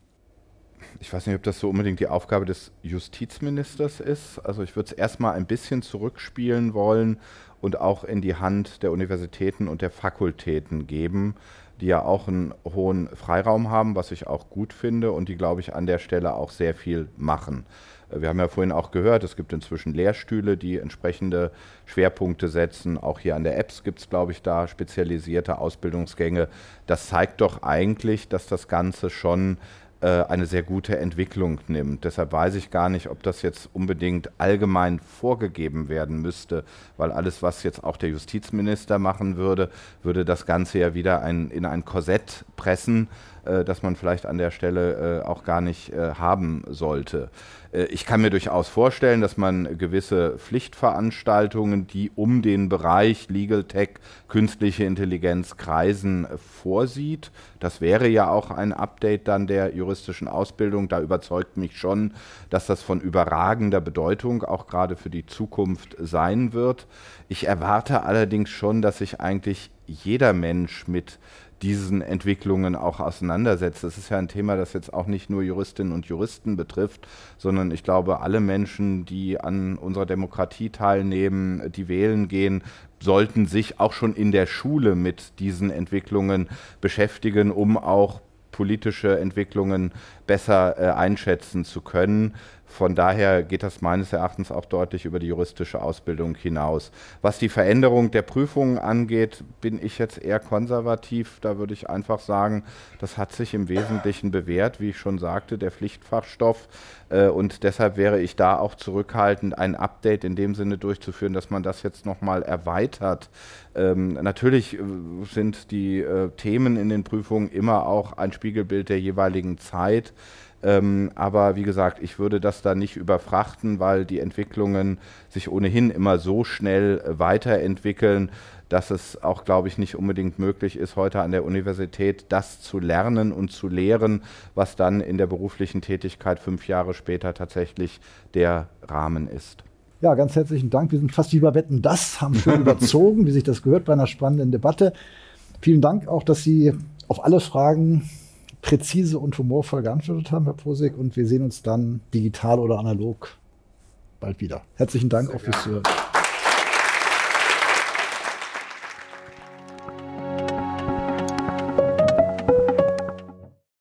ich weiß nicht, ob das so unbedingt die Aufgabe des Justizministers ist. Also ich würde es erstmal ein bisschen zurückspielen wollen und auch in die Hand der Universitäten und der Fakultäten geben, die ja auch einen hohen Freiraum haben, was ich auch gut finde und die, glaube ich, an der Stelle auch sehr viel machen. Wir haben ja vorhin auch gehört, es gibt inzwischen Lehrstühle, die entsprechende Schwerpunkte setzen. Auch hier an der EBS gibt es, glaube ich, da spezialisierte Ausbildungsgänge. Das zeigt doch eigentlich, dass das Ganze schon äh, eine sehr gute Entwicklung nimmt. Deshalb weiß ich gar nicht, ob das jetzt unbedingt allgemein vorgegeben werden müsste, weil alles, was jetzt auch der Justizminister machen würde, würde das Ganze ja wieder ein, in ein Korsett pressen, äh, das man vielleicht an der Stelle äh, auch gar nicht äh, haben sollte. Äh, ich kann mir durchaus vorstellen, dass man gewisse Pflichtveranstaltungen, die um den Bereich Legal Tech, künstliche Intelligenz kreisen, vorsieht. Das wäre ja auch ein Update dann der juristischen Ausbildung. Da überzeugt mich schon, dass das von überragender Bedeutung auch gerade für die Zukunft sein wird. Ich erwarte allerdings schon, dass sich eigentlich jeder Mensch mit diesen Entwicklungen auch auseinandersetzt. Das ist ja ein Thema, das jetzt auch nicht nur Juristinnen und Juristen betrifft, sondern ich glaube, alle Menschen, die an unserer Demokratie teilnehmen, die wählen gehen, sollten sich auch schon in der Schule mit diesen Entwicklungen beschäftigen, um auch politische Entwicklungen besser äh, einschätzen zu können. Von daher geht das meines Erachtens auch deutlich über die juristische Ausbildung hinaus. Was die Veränderung der Prüfungen angeht, bin ich jetzt eher konservativ. Da würde ich einfach sagen, das hat sich im Wesentlichen bewährt, wie ich schon sagte, der Pflichtfachstoff. Äh, und deshalb wäre ich da auch zurückhaltend, ein Update in dem Sinne durchzuführen, dass man das jetzt nochmal erweitert. Ähm, natürlich äh, sind die äh, Themen in den Prüfungen immer auch ein Spiegelbild der jeweiligen Zeit. Ähm, aber wie gesagt, ich würde das da nicht überfrachten, weil die Entwicklungen sich ohnehin immer so schnell äh, weiterentwickeln, dass es auch, glaube ich, nicht unbedingt möglich ist, heute an der Universität das zu lernen und zu lehren, was dann in der beruflichen Tätigkeit fünf Jahre später tatsächlich der Rahmen ist. Ja, ganz herzlichen Dank. Wir sind fast wie bei Wetten das, haben schon überzogen, wie sich das gehört bei einer spannenden Debatte. Vielen Dank auch, dass Sie auf alle Fragen präzise und humorvoll geantwortet haben, Herr Posig. Und wir sehen uns dann digital oder analog bald wieder. Herzlichen Dank Sehr auch fürs Zuhören.